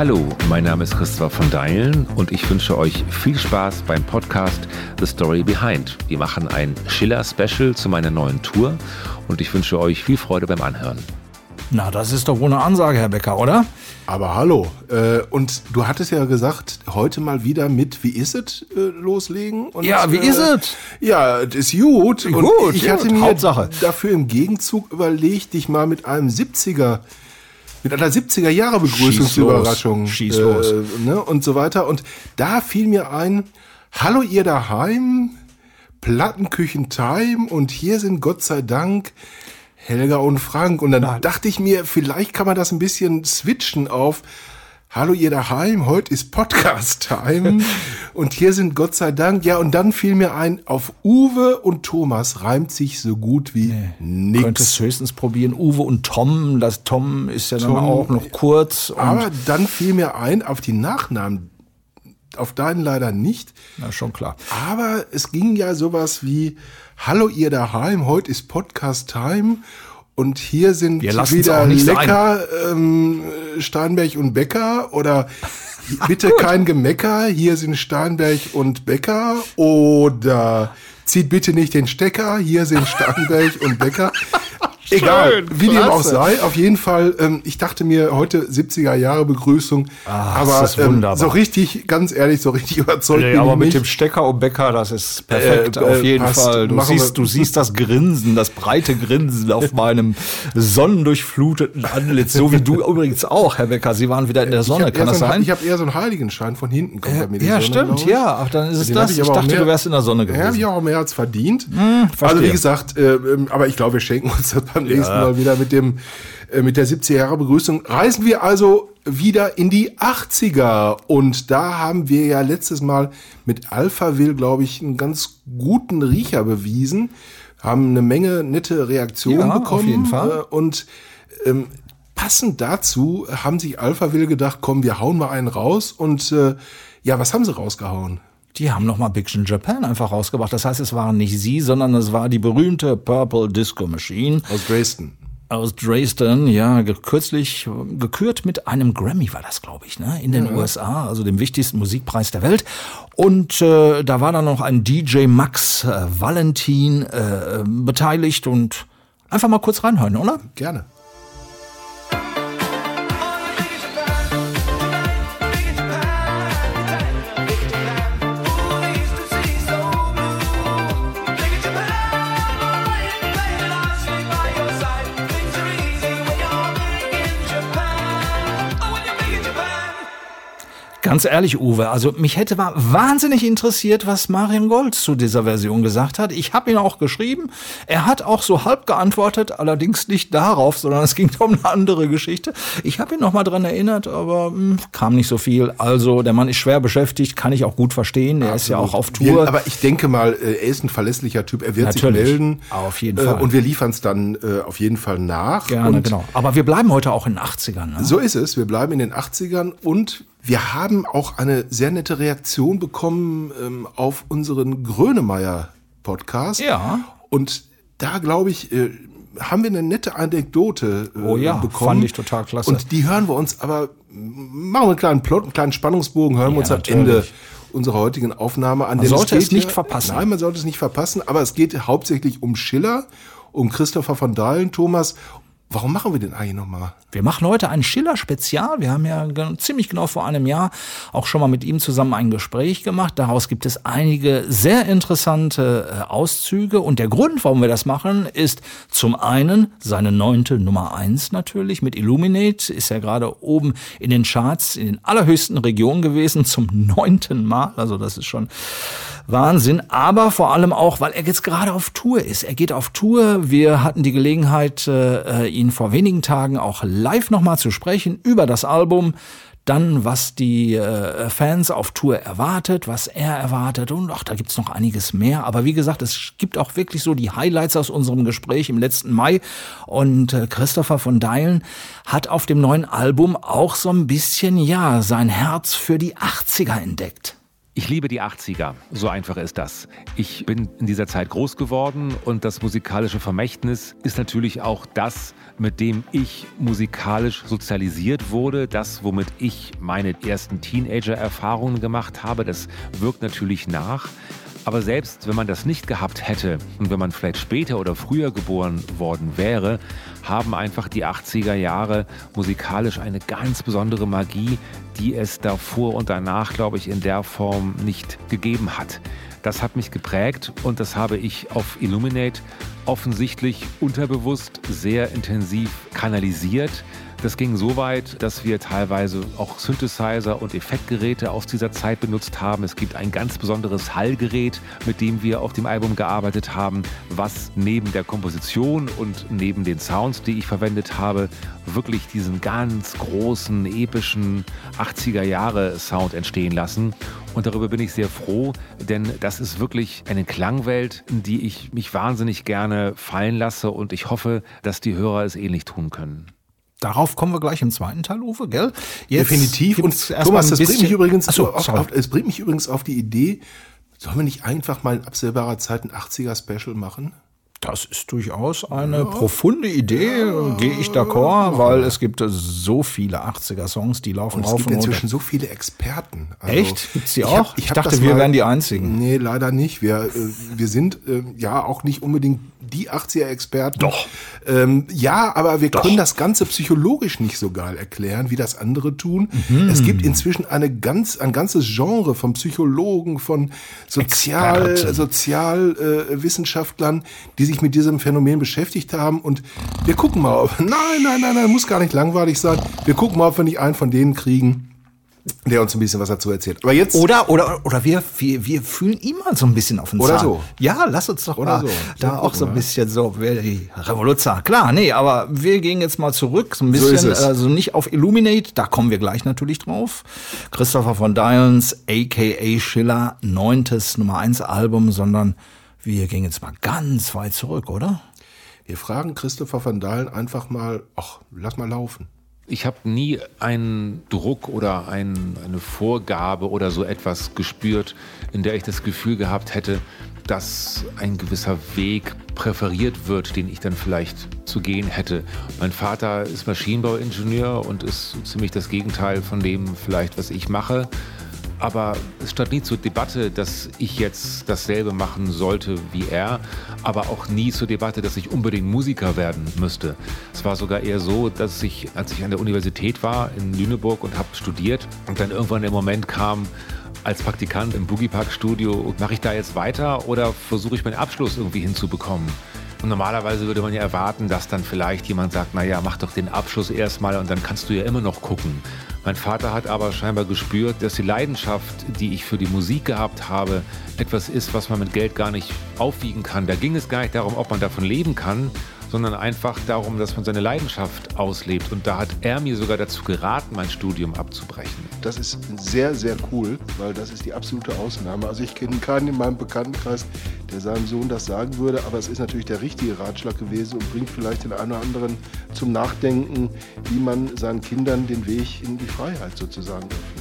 Hallo, mein Name ist Christopher von Deilen und ich wünsche euch viel Spaß beim Podcast The Story Behind. Wir machen ein Schiller-Special zu meiner neuen Tour und ich wünsche euch viel Freude beim Anhören. Na, das ist doch wohl eine Ansage, Herr Becker, oder? Aber hallo. Äh, und du hattest ja gesagt, heute mal wieder mit Wie ist es äh, loslegen? Und, Ja, wie äh, ist es? Ja, das ist gut. Und Gut, ich gut. hatte mir Hauptsache. dafür im Gegenzug überlegt, dich mal mit einem 70er, mit einer 70er Jahre Begrüßungsüberraschung Schieß los. Schieß los. ne, und so weiter. Und da fiel mir ein, hallo ihr daheim, Plattenküchen Time und hier sind Gott sei Dank Helga und Frank. Und dann dachte ich mir, vielleicht kann man das ein bisschen switchen auf Hallo ihr daheim, heute ist Podcast-Time und hier sind Gott sei Dank, ja und dann fiel mir ein, auf Uwe und Thomas reimt sich so gut wie nix. Könntest höchstens probieren. Uwe und Tom, das Tom ist ja dann Tom, auch noch kurz. Und Aber dann fiel mir ein, auf die Nachnamen, auf deinen leider nicht, na, schon klar. aber es ging ja sowas wie, hallo ihr daheim, heute ist Podcast-Time und hier sind Wir wieder lecker ähm, Steinberg und Becker oder bitte kein Gemecker, hier sind Steinberg und Becker oder zieht bitte nicht den Stecker, hier sind Steinberg und Becker. Egal, wie dem auch sei, auf jeden Fall, ähm, ich dachte mir heute 70er Jahre Begrüßung, aber das ist ähm, wunderbar. so richtig, ganz ehrlich, so richtig überzeugt Nee, bin aber ich mit nicht. dem Stecker und Bäcker, das ist perfekt, Äh, auf äh, jeden passt. Fall. Du Machen wir- siehst, du siehst das Grinsen, das breite Grinsen auf meinem sonnendurchfluteten Antlitz, so wie du übrigens auch, Herr Becker. Sie waren wieder in der Sonne, ich kann hab eher das so ein- sein? Ich habe eher so einen Heiligenschein von hinten kommt bei mir ja, Sonne, stimmt, ich. ja. Ach, dann ist es Den das. hab Ich, aber auch dachte, mehr- du wärst in der Sonne Ja, habe ich gewesen. auch mehr als verdient. verstehe. also wie gesagt, äh, ähm, aber ich glaube, wir schenken uns das beim nächsten Mal wieder mit dem äh, mit der 70er Jahre Begrüßung. Reisen wir also wieder in die 80er und da haben wir ja letztes Mal mit Alphaville, glaube ich, einen ganz guten Riecher bewiesen, haben eine Menge nette Reaktionen Ja, auf bekommen jeden Fall. äh, und ähm, passend dazu haben sich Alphaville gedacht, komm, wir hauen mal einen raus und äh, ja, was haben sie rausgehauen? Die haben nochmal in Japan einfach rausgebracht. Das heißt, es waren nicht sie, sondern es war die berühmte Purple Disco Machine. Aus Dresden. aus Dresden, ja, kürzlich äh, gekürt mit einem Grammy war das, glaube ich, ne, in den USA, also dem wichtigsten Musikpreis der Welt. Und äh, da war dann noch ein DJ Max äh, Valentin äh, beteiligt und einfach mal kurz reinhören, oder? Gerne. Ganz ehrlich, Uwe, also mich hätte wa- wahnsinnig interessiert, was Marion Gold zu dieser Version gesagt hat. Ich habe ihn auch geschrieben. Er hat auch so halb geantwortet, allerdings nicht darauf, sondern es ging um eine andere Geschichte. Ich habe ihn noch mal dran erinnert, aber mh, kam nicht so viel. Also der Mann ist schwer beschäftigt, kann ich auch gut verstehen. Er ist ja auch auf Tour. Wir, aber ich denke mal, äh, er ist ein verlässlicher Typ. Er wird Natürlich. sich melden. Auf jeden Äh, Fall. Und wir liefern es dann äh, auf jeden Fall nach. Gerne, und genau. Aber wir bleiben heute auch in den 80ern. Ne? So ist es. Wir bleiben in den 80ern und wir haben auch eine sehr nette Reaktion bekommen ähm, auf unseren Grönemeyer-Podcast. Ja. Und da, glaube ich, äh, haben wir eine nette Anekdote äh, Oh ja, bekommen. fand ich total klasse. Und die hören wir uns aber, machen wir einen kleinen Plot, einen kleinen Spannungsbogen, hören wir Ja, uns am natürlich. Ende unserer heutigen Aufnahme an. Man sollte geht es nicht ja- verpassen. Nein, man sollte es nicht verpassen, aber es geht hauptsächlich um Schiller, um Christopher von Dahlen, Thomas. Warum machen wir den eigentlich nochmal? Wir machen heute ein Schiller-Spezial. Wir haben ja ziemlich genau vor einem Jahr auch schon mal mit ihm zusammen ein Gespräch gemacht. Daraus gibt es einige sehr interessante äh, Auszüge. Und der Grund, warum wir das machen, ist zum einen seine neunte Nummer eins natürlich mit Illuminate. Ist ja gerade oben in den Charts in den allerhöchsten Regionen gewesen zum neunten Mal. Also das ist schon Wahnsinn, aber vor allem auch, weil er jetzt gerade auf Tour ist. Er geht auf Tour. Wir hatten die Gelegenheit, äh, ihn vor wenigen Tagen auch live nochmal zu sprechen über das Album. dann was die äh, Fans auf Tour erwartet, was er erwartet und ach, da gibt's noch einiges mehr. Aber wie gesagt, es gibt auch wirklich so die Highlights aus unserem Gespräch im letzten Mai und äh, Christopher von Deilen hat auf dem neuen Album auch so ein bisschen, ja, sein Herz für die 80er entdeckt. Ich liebe die 80er, so einfach ist das. Ich bin in dieser Zeit groß geworden und das musikalische Vermächtnis ist natürlich auch das, mit dem ich musikalisch sozialisiert wurde, das, womit ich meine ersten Teenager-Erfahrungen gemacht habe, das wirkt natürlich nach. Aber selbst wenn man das nicht gehabt hätte und wenn man vielleicht später oder früher geboren worden wäre, haben einfach die 80er Jahre musikalisch eine ganz besondere Magie, die es davor und danach, glaube ich, in der Form nicht gegeben hat. Das hat mich geprägt und das habe ich auf Illuminate offensichtlich unterbewusst sehr intensiv kanalisiert. Das ging so weit, dass wir teilweise auch Synthesizer und Effektgeräte aus dieser Zeit benutzt haben. Es gibt ein ganz besonderes Hallgerät, mit dem wir auf dem Album gearbeitet haben, was neben der Komposition und neben den Sounds, die ich verwendet habe, wirklich diesen ganz großen, epischen 80er Jahre Sound entstehen lassen. Und darüber bin ich sehr froh, denn das ist wirklich eine Klangwelt, in die ich mich wahnsinnig gerne fallen lasse und ich hoffe, dass die Hörer es ähnlich tun können. Darauf kommen wir gleich im zweiten Teil, Uwe, gell? Jetzt Definitiv. Und Thomas, das bringt mich übrigens so, auf, auf, es bringt mich übrigens auf die Idee, sollen wir nicht einfach mal in absehbarer Zeit ein 80er Special machen? Das ist durchaus eine ja. profunde Idee, ja. gehe ich d'accord, weil es gibt so viele 80er-Songs, die laufen und rauf und runter. Es gibt inzwischen so viele Experten. Also Echt? Gibt's die auch? Ich, hab, ich, ich dachte, wir mal, wären die Einzigen. Nee, leider nicht. Wir, äh, wir sind äh, ja auch nicht unbedingt die 80er-Experten. Doch. Ähm, ja, aber wir Doch. können das Ganze psychologisch nicht so geil erklären, wie das andere tun. Mhm. Es gibt inzwischen eine ganz, ein ganzes Genre von Psychologen, von Sozial, Sozialwissenschaftlern, äh, die sich mit diesem Phänomen beschäftigt haben. Und wir gucken mal, ob, nein, nein, nein, nein, muss gar nicht langweilig sein. Wir gucken mal, ob wir nicht einen von denen kriegen der uns ein bisschen was dazu erzählt. Aber jetzt oder oder oder wir wir, wir fühlen ihm mal so ein bisschen auf den oder Zahn. Oder so. Ja, lass uns doch oder mal so. da auch so ein bisschen so die Revolution. Klar, nee, aber wir gehen jetzt mal zurück so ein bisschen so also nicht auf Illuminate, da kommen wir gleich natürlich drauf. Christopher von Dyons aka Schiller neuntes Nummer eins Album, sondern wir gehen jetzt mal ganz weit zurück, oder? Wir fragen Christopher van Dalen einfach mal, ach, lass mal laufen. Ich habe nie einen Druck oder ein, eine Vorgabe oder so etwas gespürt, in der ich das Gefühl gehabt hätte, dass ein gewisser Weg präferiert wird, den ich dann vielleicht zu gehen hätte. Mein Vater ist Maschinenbauingenieur und ist ziemlich das Gegenteil von dem vielleicht, was ich mache. Aber es stand nie zur Debatte, dass ich jetzt dasselbe machen sollte wie er, aber auch nie zur Debatte, dass ich unbedingt Musiker werden müsste. Es war sogar eher so, dass ich, als ich an der Universität war in Lüneburg und habe studiert und dann irgendwann der Moment kam, als Praktikant im Boogie Park Studio, mache ich da jetzt weiter oder versuche ich meinen Abschluss irgendwie hinzubekommen? Und normalerweise würde man ja erwarten, dass dann vielleicht jemand sagt, naja, mach doch den Abschluss erstmal und dann kannst du ja immer noch gucken. Mein Vater hat aber scheinbar gespürt, dass die Leidenschaft, die ich für die Musik gehabt habe, etwas ist, was man mit Geld gar nicht aufwiegen kann. Da ging es gar nicht darum, ob man davon leben kann, sondern einfach darum, dass man seine Leidenschaft auslebt. Und da hat er mir sogar dazu geraten, mein Studium abzubrechen. Das ist sehr, sehr cool, weil das ist die absolute Ausnahme. Also ich kenne keinen in meinem Bekanntenkreis, der seinem Sohn das sagen würde, aber es ist natürlich der richtige Ratschlag gewesen und bringt vielleicht den einen oder anderen zum Nachdenken, wie man seinen Kindern den Weg in die Freiheit sozusagen öffnet.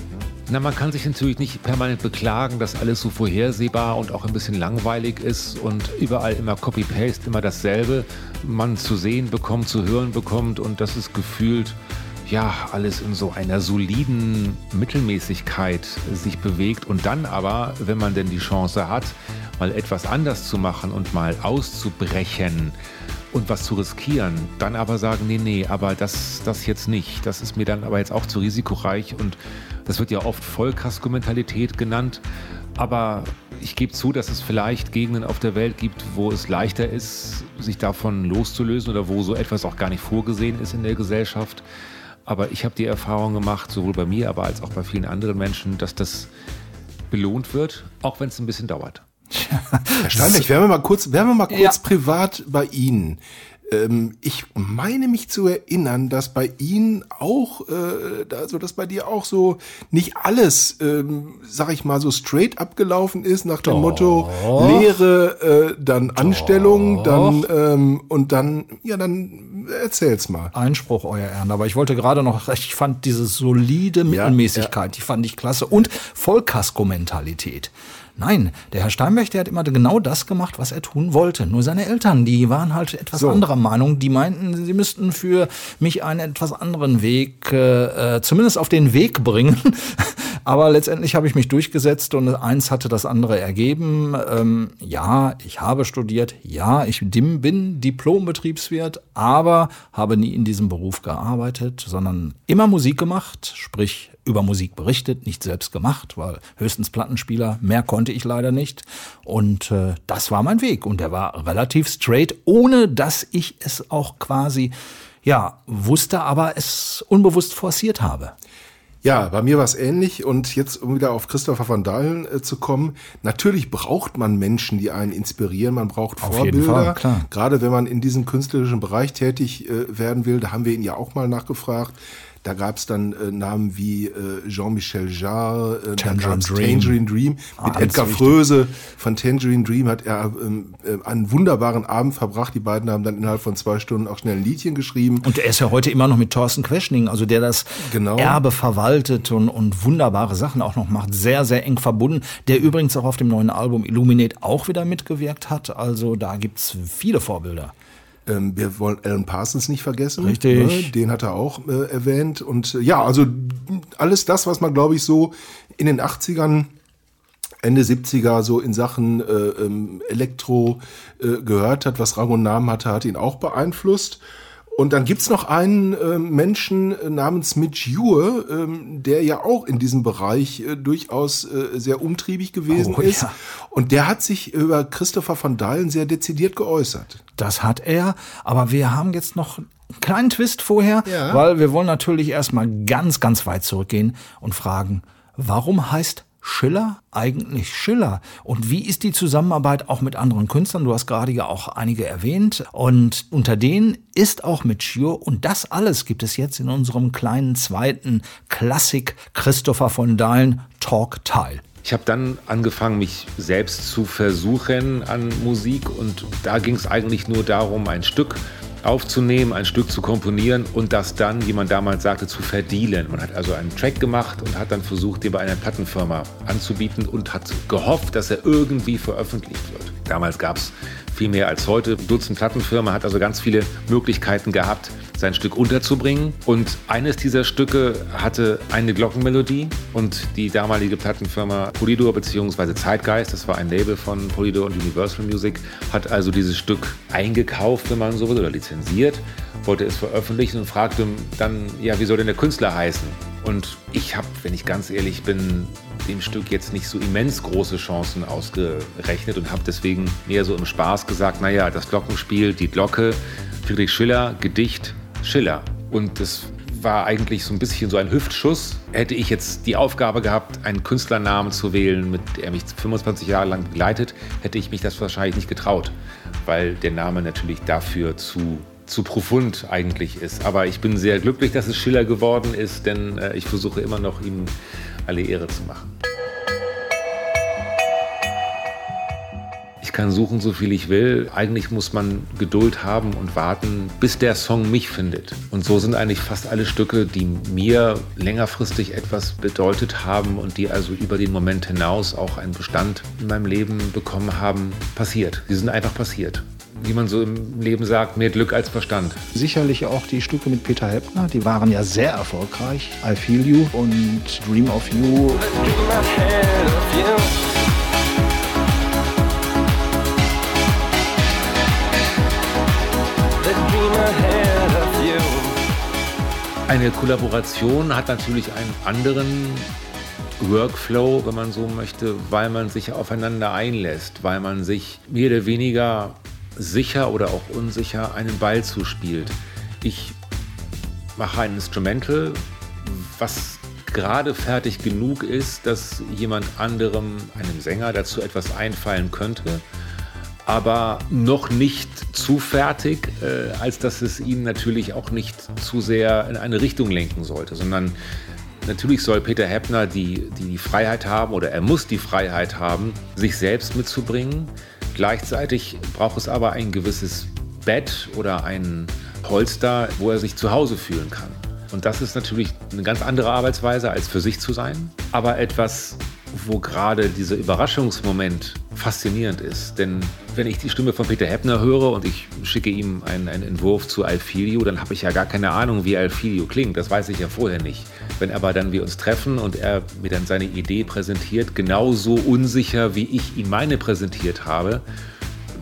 Na, man kann sich natürlich nicht permanent beklagen, dass alles so vorhersehbar und auch ein bisschen langweilig ist und überall immer Copy-Paste, immer dasselbe man zu sehen bekommt, zu hören bekommt und das ist gefühlt ja, alles in so einer soliden Mittelmäßigkeit sich bewegt und dann aber, wenn man denn die Chance hat, mal etwas anders zu machen und mal auszubrechen und was zu riskieren, dann aber sagen, nee, nee, aber das, das jetzt nicht. Das ist mir dann aber jetzt auch zu risikoreich und das wird ja oft Vollkasko-Mentalität genannt. Aber ich gebe zu, dass es vielleicht Gegenden auf der Welt gibt, wo es leichter ist, sich davon loszulösen oder wo so etwas auch gar nicht vorgesehen ist in der Gesellschaft. Aber ich habe die Erfahrung gemacht, sowohl bei mir, aber als auch bei vielen anderen Menschen, dass das belohnt wird, auch wenn es ein bisschen dauert. Herr Steinbeck, wären wir mal kurz, wären wir mal kurz ja. privat bei Ihnen. Ähm, ich meine mich zu erinnern, dass bei Ihnen auch, äh, also dass bei dir auch so nicht alles, ähm, sag ich mal, so straight abgelaufen ist nach dem Doch. Motto Lehre, äh, dann Anstellung, dann ähm, und dann, ja, dann erzähl's mal. Einspruch, Euer Ehren. Aber ich wollte gerade noch, ich fand diese solide Mittelmäßigkeit, die fand ich klasse. Und Vollkasko-Mentalität. Nein, der Herr Steinberg, der hat immer genau das gemacht, was er tun wollte. Nur seine Eltern, die waren halt etwas So. anderer Meinung. Die meinten, sie müssten für mich einen etwas anderen Weg, äh, äh, zumindest auf den Weg bringen. Aber letztendlich habe ich mich durchgesetzt und eins hatte das andere ergeben. Ähm, ja, ich habe studiert. Ja, ich bin Diplom-Betriebswirt, aber habe nie in diesem Beruf gearbeitet, sondern immer Musik gemacht, sprich über Musik berichtet, nicht selbst gemacht, weil höchstens Plattenspieler, mehr konnte ich leider nicht. Und äh, das war mein Weg und der war relativ straight, ohne dass ich es auch quasi, ja, wusste, aber es unbewusst forciert habe. Ja, bei mir war es ähnlich und jetzt, um wieder auf Christopher van Dalen äh, zu kommen, natürlich braucht man Menschen, die einen inspirieren, man braucht Auf Vorbilder, Fall, klar. gerade wenn man in diesem künstlerischen Bereich tätig äh, werden will, da haben wir ihn ja auch mal nachgefragt. Da gab es dann äh, Namen wie äh, Jean-Michel Jarre, äh, Tangerine Dream. Tangerine Dream. Ah, Mit Edgar wichtig. Fröse von Tangerine Dream hat er ähm, äh, einen wunderbaren Abend verbracht. Die beiden haben dann innerhalb von zwei Stunden auch schnell ein Liedchen geschrieben. Und er ist ja heute immer noch mit Thorsten Queschning, also der das Genau. Erbe verwaltet und, und wunderbare Sachen auch noch macht, sehr, sehr eng verbunden, der übrigens auch auf dem neuen Album Illuminate auch wieder mitgewirkt hat. Also da gibt's viele Vorbilder. Ähm, wir wollen Alan Parsons nicht vergessen. Richtig. Ne? Den hat er auch äh, erwähnt. Und äh, ja, also alles das, was man, glaube ich, so in den 80ern, Ende 70er so in Sachen äh, ähm, Elektro äh, gehört hat, was Rang und Namen hatte, hat ihn auch beeinflusst. Und dann gibt's noch einen ähm, Menschen äh, namens Mitch Ure, ähm, der ja auch in diesem Bereich äh, durchaus äh, sehr umtriebig gewesen Oh, ist. ja. Und der hat sich über Christopher van Dalen sehr dezidiert geäußert. Das hat er, aber wir haben jetzt noch einen kleinen Twist vorher, Ja. weil wir wollen natürlich erstmal ganz, ganz weit zurückgehen und fragen, warum heißt Schiller eigentlich Schiller? Und wie ist die Zusammenarbeit auch mit anderen Künstlern? Du hast gerade ja auch einige erwähnt. Und unter denen ist auch mit Schür. Und das alles gibt es jetzt in unserem kleinen zweiten Klassik Christopher von Dahlen Talk Teil. Ich habe dann angefangen, mich selbst zu versuchen an Musik und da ging es eigentlich nur darum, ein Stück aufzunehmen, ein Stück zu komponieren und das dann, wie man damals sagte, zu verdienen. Man hat also einen Track gemacht und hat dann versucht, den bei einer Plattenfirma anzubieten und hat gehofft, dass er irgendwie veröffentlicht wird. Damals gab es viel mehr als heute. Dutzend Plattenfirma hat also ganz viele Möglichkeiten gehabt, sein Stück unterzubringen. Und eines dieser Stücke hatte eine Glockenmelodie und die damalige Plattenfirma Polydor bzw. Zeitgeist, das war ein Label von Polydor und Universal Music, hat also dieses Stück eingekauft, wenn man so will, oder lizenziert, wollte es veröffentlichen und fragte dann, ja, wie soll denn der Künstler heißen? Und ich habe, wenn ich ganz ehrlich bin, dem Stück jetzt nicht so immens große Chancen ausgerechnet und habe deswegen mehr so im Spaß gesagt, naja, das Glockenspiel, die Glocke, Friedrich Schiller, Gedicht, Schiller. Und das war eigentlich so ein bisschen so ein Hüftschuss. Hätte ich jetzt die Aufgabe gehabt, einen Künstlernamen zu wählen, mit der mich 25 Jahre lang begleitet, hätte ich mich das wahrscheinlich nicht getraut, weil der Name natürlich dafür zu zu profund eigentlich ist. Aber ich bin sehr glücklich, dass es Schiller geworden ist, denn äh, ich versuche immer noch, ihm alle Ehre zu machen. Ich kann suchen, so viel ich will. Eigentlich muss man Geduld haben und warten, bis der Song mich findet. Und so sind eigentlich fast alle Stücke, die mir längerfristig etwas bedeutet haben und die also über den Moment hinaus auch einen Bestand in meinem Leben bekommen haben, passiert. Die sind einfach passiert. Wie man so im Leben sagt, mehr Glück als Verstand. Sicherlich auch die Stücke mit Peter Heppner, die waren ja sehr erfolgreich. I Feel You und Dream of You. Eine Kollaboration hat natürlich einen anderen Workflow, wenn man so möchte, weil man sich aufeinander einlässt, weil man sich mehr oder weniger sicher oder auch unsicher einen Ball zuspielt. Ich mache ein Instrumental, was gerade fertig genug ist, dass jemand anderem, einem Sänger, dazu etwas einfallen könnte. Aber noch nicht zu fertig, äh, als dass es ihn natürlich auch nicht zu sehr in eine Richtung lenken sollte, sondern natürlich soll Peter Heppner die, die, die Freiheit haben oder er muss die Freiheit haben, sich selbst mitzubringen. Gleichzeitig braucht es aber ein gewisses Bett oder ein Polster, wo er sich zu Hause fühlen kann. Und das ist natürlich eine ganz andere Arbeitsweise, als für sich zu sein, aber etwas, wo gerade dieser Überraschungsmoment faszinierend ist. Denn wenn ich die Stimme von Peter Heppner höre und ich schicke ihm einen, einen Entwurf zu Alfilio, dann habe ich ja gar keine Ahnung, wie Alfilio klingt. Das weiß ich ja vorher nicht. Wenn aber dann wir uns treffen und er mir dann seine Idee präsentiert, genauso unsicher, wie ich ihm meine präsentiert habe,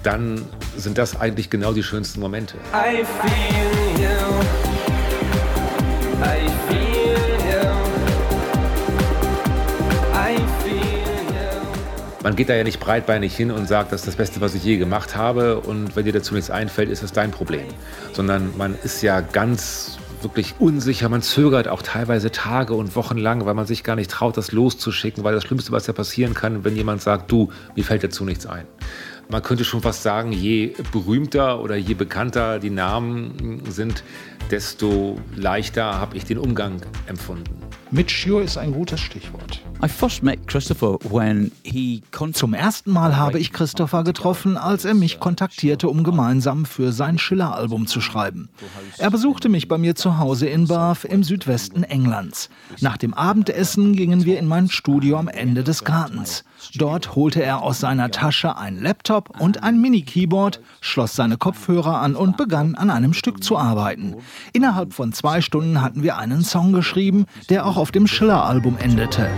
dann sind das eigentlich genau die schönsten Momente. I feel you. I man geht da ja nicht breitbeinig hin und sagt, das ist das Beste, was ich je gemacht habe und wenn dir dazu nichts einfällt, ist das dein Problem. Sondern man ist ja ganz wirklich unsicher, man zögert auch teilweise Tage und Wochen lang, weil man sich gar nicht traut, das loszuschicken, weil das Schlimmste, was ja passieren kann, wenn jemand sagt, du, mir fällt dazu nichts ein. Man könnte schon fast sagen, je berühmter oder je bekannter die Namen sind, desto leichter habe ich den Umgang empfunden. Mature ist ein gutes Stichwort. Zum ersten Mal habe ich Christopher getroffen, als er mich kontaktierte, um gemeinsam für sein Schiller-Album zu schreiben. Er besuchte mich bei mir zu Hause in Bath im Südwesten Englands. Nach dem Abendessen gingen wir in mein Studio am Ende des Gartens. Dort holte er aus seiner Tasche ein Laptop und ein Mini-Keyboard, schloss seine Kopfhörer an und begann an einem Stück zu arbeiten. Innerhalb von zwei Stunden hatten wir einen Song geschrieben, der auch auf dem Schiller-Album endete.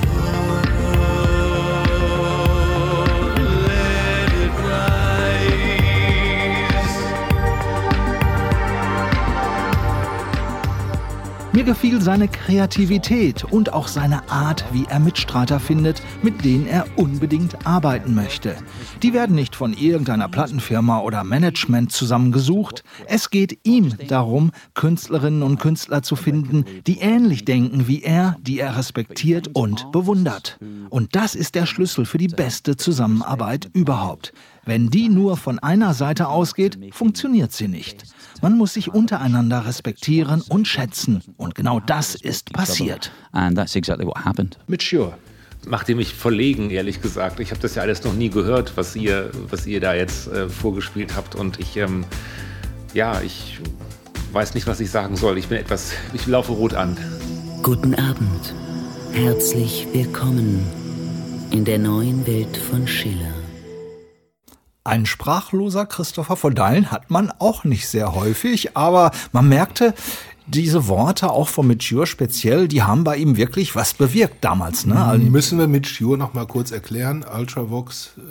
Mir gefiel seine Kreativität und auch seine Art, wie er Mitstreiter findet, mit denen er unbedingt arbeiten möchte. Die werden nicht von irgendeiner Plattenfirma oder Management zusammengesucht. Es geht ihm darum, Künstlerinnen und Künstler zu finden, die ähnlich denken wie er, die er respektiert und bewundert. Und das ist der Schlüssel für die beste Zusammenarbeit überhaupt. Wenn die nur von einer Seite ausgeht, funktioniert sie nicht. Man muss sich untereinander respektieren und schätzen. Und genau das ist passiert. And that's exactly what happened. Mature macht ihr mich verlegen, ehrlich gesagt. Ich habe das ja alles noch nie gehört, was ihr, was ihr da jetzt äh, vorgespielt habt. Und ich, ähm, ja, ich weiß nicht, was ich sagen soll. Ich bin etwas, ich laufe rot an. Guten Abend. Herzlich willkommen in der neuen Welt von Schiller. Ein sprachloser Christopher von Dahlen hat man auch nicht sehr häufig, aber man merkte, diese Worte auch von Mature speziell, die haben bei ihm wirklich was bewirkt damals. Ne? Also Müssen wir Mature noch mal kurz erklären? Ultravox. Äh,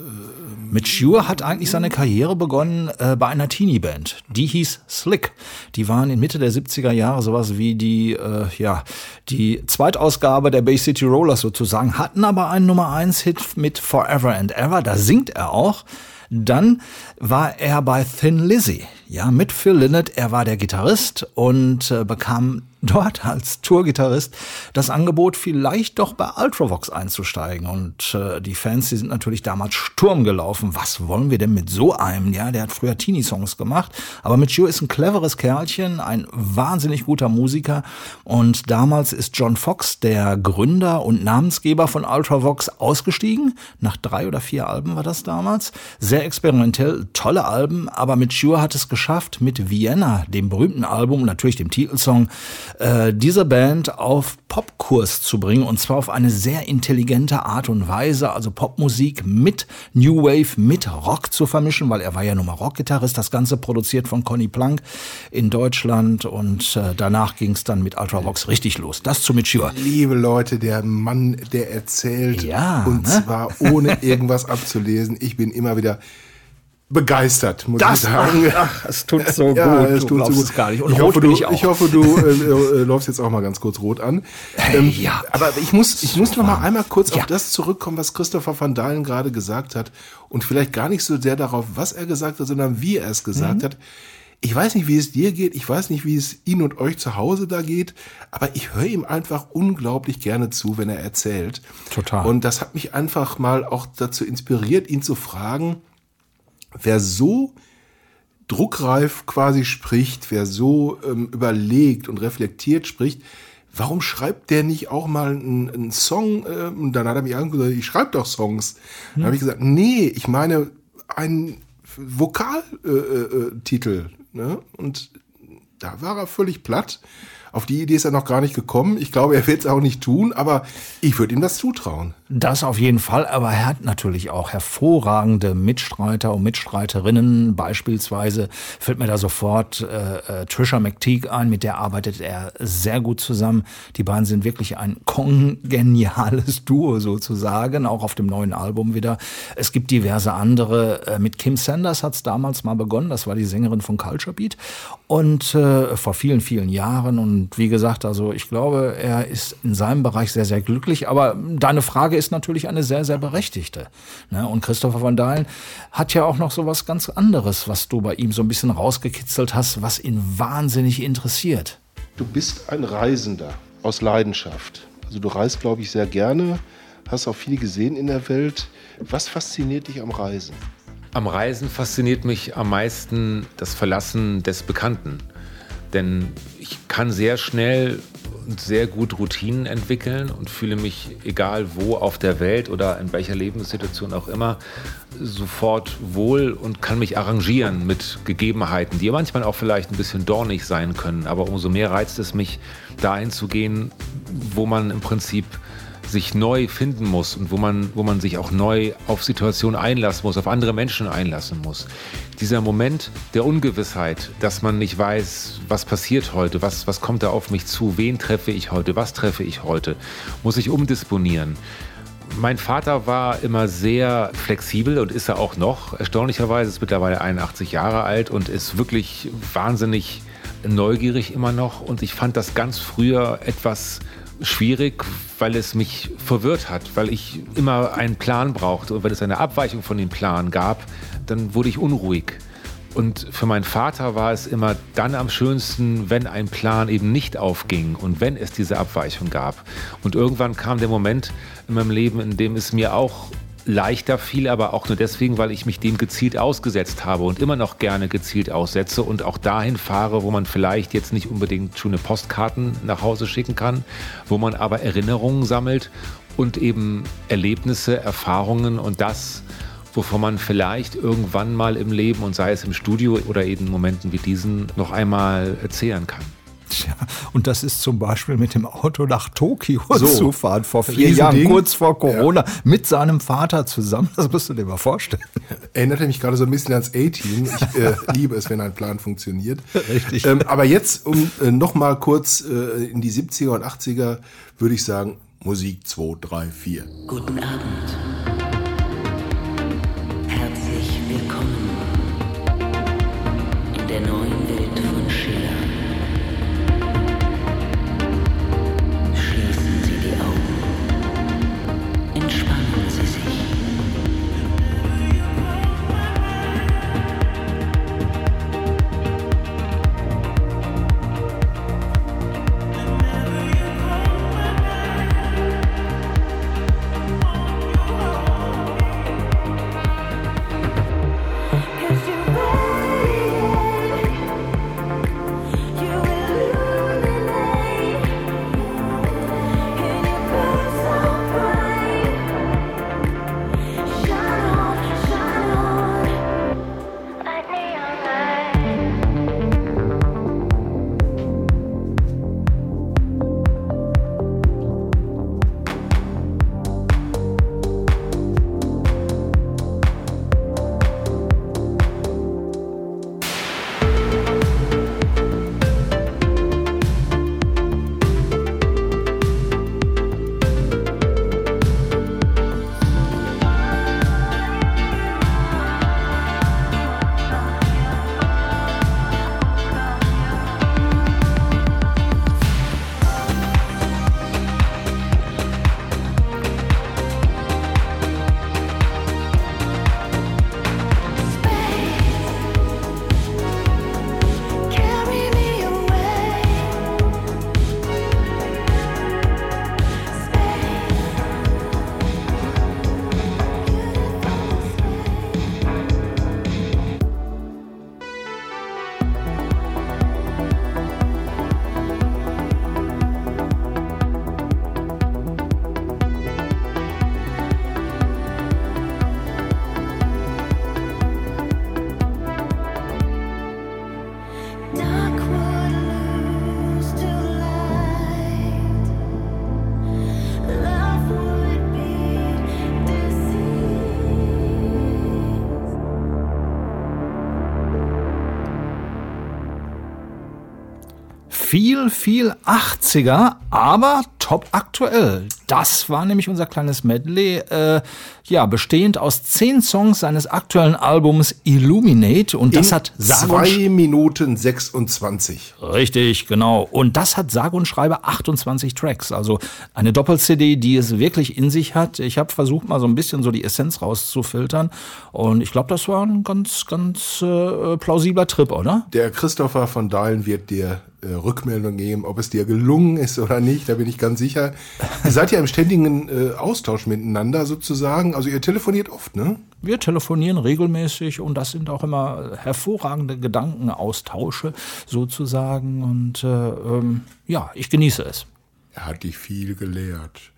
Mature hat eigentlich seine Karriere begonnen äh, bei einer Teenie-Band. Die hieß Slick. Die waren in Mitte der 70er Jahre sowas wie die, äh, ja, die Zweitausgabe der Bay City Rollers sozusagen, hatten aber einen Nummer 1 Hit mit Forever and Ever. Da singt er auch. Dann war er bei Thin Lizzy, ja, mit Phil Lynott. Er war der Gitarrist und äh, bekam dort als Tourgitarrist das Angebot, vielleicht doch bei Ultravox einzusteigen. Und äh, die Fans, die sind natürlich damals Sturm gelaufen. Was wollen wir denn mit so einem? Ja, der hat früher Teenie-Songs gemacht. Aber Mature ist ein cleveres Kerlchen, ein wahnsinnig guter Musiker. Und damals ist John Fox, der Gründer und Namensgeber von Ultravox, ausgestiegen. Nach drei oder vier Alben war das damals. Sehr experimentell, tolle Alben. Aber Mature hat es geschafft, mit Vienna, dem berühmten Album, natürlich dem Titelsong, äh, diese Band auf Popkurs zu bringen und zwar auf eine sehr intelligente Art und Weise, also Popmusik mit New Wave, mit Rock zu vermischen, weil er war ja nun mal Rockgitarrist, das Ganze produziert von Conny Plank in Deutschland und äh, danach ging es dann mit Ultravox richtig los. Das zu Mature. Liebe Leute, der Mann, der erzählt ja, und ne? zwar ohne irgendwas abzulesen. Ich bin immer wieder begeistert, muss das, ich sagen. Ach, es tut so ja, gut. Es tut so gut. Gar nicht. Und ich, hoffe, du, ich, ich, hoffe, du äh, äh, läufst jetzt auch mal ganz kurz rot an. Ähm, ja. Aber ich muss, ich muss noch mal einmal kurz ja. auf das zurückkommen, was Christopher van Dalen gerade gesagt hat. Und vielleicht gar nicht so sehr darauf, was er gesagt hat, sondern wie er es gesagt mhm. hat. Ich weiß nicht, wie es dir geht. Ich weiß nicht, wie es ihn und euch zu Hause da geht. Aber ich höre ihm einfach unglaublich gerne zu, wenn er erzählt. Total. Und das hat mich einfach mal auch dazu inspiriert, ihn zu fragen, wer so druckreif quasi spricht, wer so ähm, überlegt und reflektiert spricht, warum schreibt der nicht auch mal einen, Song? Äh, und dann hat er mich angesagt, ich schreibe doch Songs. Hm. Dann habe ich gesagt, nee, ich meine einen Vokaltitel. Äh, äh, ne? Und da war er völlig platt. Auf die Idee ist er noch gar nicht gekommen. Ich glaube, er wird es auch nicht tun, aber ich würde ihm das zutrauen. Das auf jeden Fall, aber er hat natürlich auch hervorragende Mitstreiter und Mitstreiterinnen. Beispielsweise fällt mir da sofort äh, äh, Trisha McTeague ein, mit der arbeitet er sehr gut zusammen. Die beiden sind wirklich ein kongeniales Duo sozusagen, auch auf dem neuen Album wieder. Es gibt diverse andere. Äh, mit Kim Sanders hat es damals mal begonnen, das war die Sängerin von Culture Beat. Und äh, vor vielen, vielen Jahren. Und wie gesagt, also ich glaube, er ist in seinem Bereich sehr, sehr glücklich. Aber deine Frage ist natürlich eine sehr, sehr berechtigte. Ne? Und Christopher von Dahlen hat ja auch noch so was ganz anderes, was du bei ihm so ein bisschen rausgekitzelt hast, was ihn wahnsinnig interessiert. Du bist ein Reisender aus Leidenschaft. Also du reist, glaube ich, sehr gerne, hast auch viel gesehen in der Welt. Was fasziniert dich am Reisen? Am Reisen fasziniert mich am meisten das Verlassen des Bekannten. Denn ich kann sehr schnell sehr gut Routinen entwickeln und fühle mich, egal wo auf der Welt oder in welcher Lebenssituation auch immer, sofort wohl und kann mich arrangieren mit Gegebenheiten, die manchmal auch vielleicht ein bisschen dornig sein können. Aber umso mehr reizt es mich, dahin zu gehen, wo man im Prinzip sich neu finden muss und wo man, wo man sich auch neu auf Situationen einlassen muss, auf andere Menschen einlassen muss. Dieser Moment der Ungewissheit, dass man nicht weiß, was passiert heute, was, was kommt da auf mich zu, wen treffe ich heute, was treffe ich heute, muss ich umdisponieren. Mein Vater war immer sehr flexibel und ist er auch noch. Erstaunlicherweise ist mittlerweile 81 Jahre alt und ist wirklich wahnsinnig neugierig immer noch. Und ich fand das ganz früher etwas schwierig, weil es mich verwirrt hat, weil ich immer einen Plan brauchte und wenn es eine Abweichung von dem Plan gab, dann wurde ich unruhig. Und für meinen Vater war es immer dann am schönsten, wenn ein Plan eben nicht aufging und wenn es diese Abweichung gab. Und irgendwann kam der Moment in meinem Leben, in dem es mir auch leichter fiel, aber auch nur deswegen, weil ich mich dem gezielt ausgesetzt habe und immer noch gerne gezielt aussetze und auch dahin fahre, wo man vielleicht jetzt nicht unbedingt schöne Postkarten nach Hause schicken kann, wo man aber Erinnerungen sammelt und eben Erlebnisse, Erfahrungen und das, wovon man vielleicht irgendwann mal im Leben und sei es im Studio oder eben Momenten wie diesen noch einmal erzählen kann. Tja, und das ist zum Beispiel mit dem Auto nach Tokio so, zu fahren, vor vier Jahren, kurz vor Corona, ja. mit seinem Vater zusammen. Das musst du dir mal vorstellen. Erinnerte mich gerade so ein bisschen ans A-Team. Ich äh, liebe es, wenn ein Plan funktioniert. Richtig. Ähm, aber jetzt, um äh, noch mal kurz äh, in die 70er und 80er, würde ich sagen, Musik 2, 3, 4. Guten Abend. Viel, viel 80er, aber top aktuell. Das war nämlich unser kleines Medley, äh, ja, bestehend aus zehn Songs seines aktuellen Albums Illuminate und das In hat und zwei Minuten 26. Richtig, genau. Und das hat sage und schreibe 28 Tracks. Also eine Doppel-CD, die es wirklich in sich hat. Ich habe versucht, mal so ein bisschen so die Essenz rauszufiltern. Und ich glaube, das war ein ganz, ganz äh, plausibler Trip, oder? Der Christopher von Dahlen wird dir äh, Rückmeldung geben, ob es dir gelungen ist oder nicht, da bin ich ganz sicher. Ihr seid ja im ständigen äh, Austausch miteinander sozusagen. Also ihr telefoniert oft, ne? Wir telefonieren regelmäßig und das sind auch immer hervorragende Gedankenaustausche sozusagen. Und äh, ähm, ja, ich genieße es. Er hat dich viel gelehrt.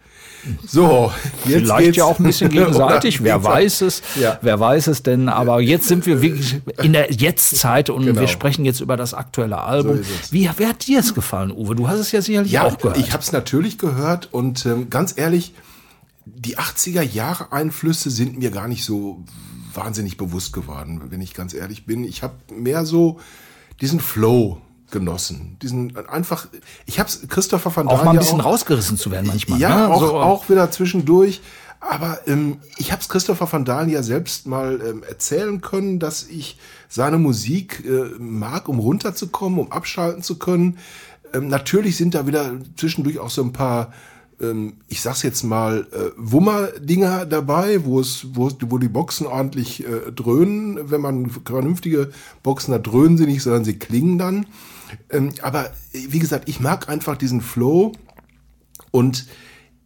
So, jetzt Vielleicht geht's- ja auch ein bisschen gegenseitig, wer weiß es, Ja. wer weiß es denn, aber jetzt sind wir wirklich in der Jetztzeit und Genau. wir sprechen jetzt über das aktuelle Album. So. Wie, wer hat dir es gefallen, Uwe? Du hast es ja sicherlich Ja, auch gehört. ich habe es natürlich gehört und ähm, ganz ehrlich, die 80er Jahre Einflüsse sind mir gar nicht so wahnsinnig bewusst geworden, wenn ich ganz ehrlich bin. Ich habe mehr so diesen Flow genossen, diesen einfach. Ich habe Christopher van auch Dalen mal ein bisschen auch, rausgerissen zu werden manchmal. Ja, ne? auch, So, auch wieder zwischendurch. Aber ähm, ich habe es Christopher van Dalen ja selbst mal ähm, erzählen können, dass ich seine Musik äh, mag, um runterzukommen, um abschalten zu können. Ähm, natürlich sind da wieder zwischendurch auch so ein paar, ähm, ich sag's jetzt mal, äh, Wummer-Dinger dabei, wo es, wo, wo die Boxen ordentlich äh, dröhnen. Wenn man vernünftige Boxen hat, dröhnen sie nicht, sondern sie klingen dann. Ähm, aber wie gesagt, ich mag einfach diesen Flow. Und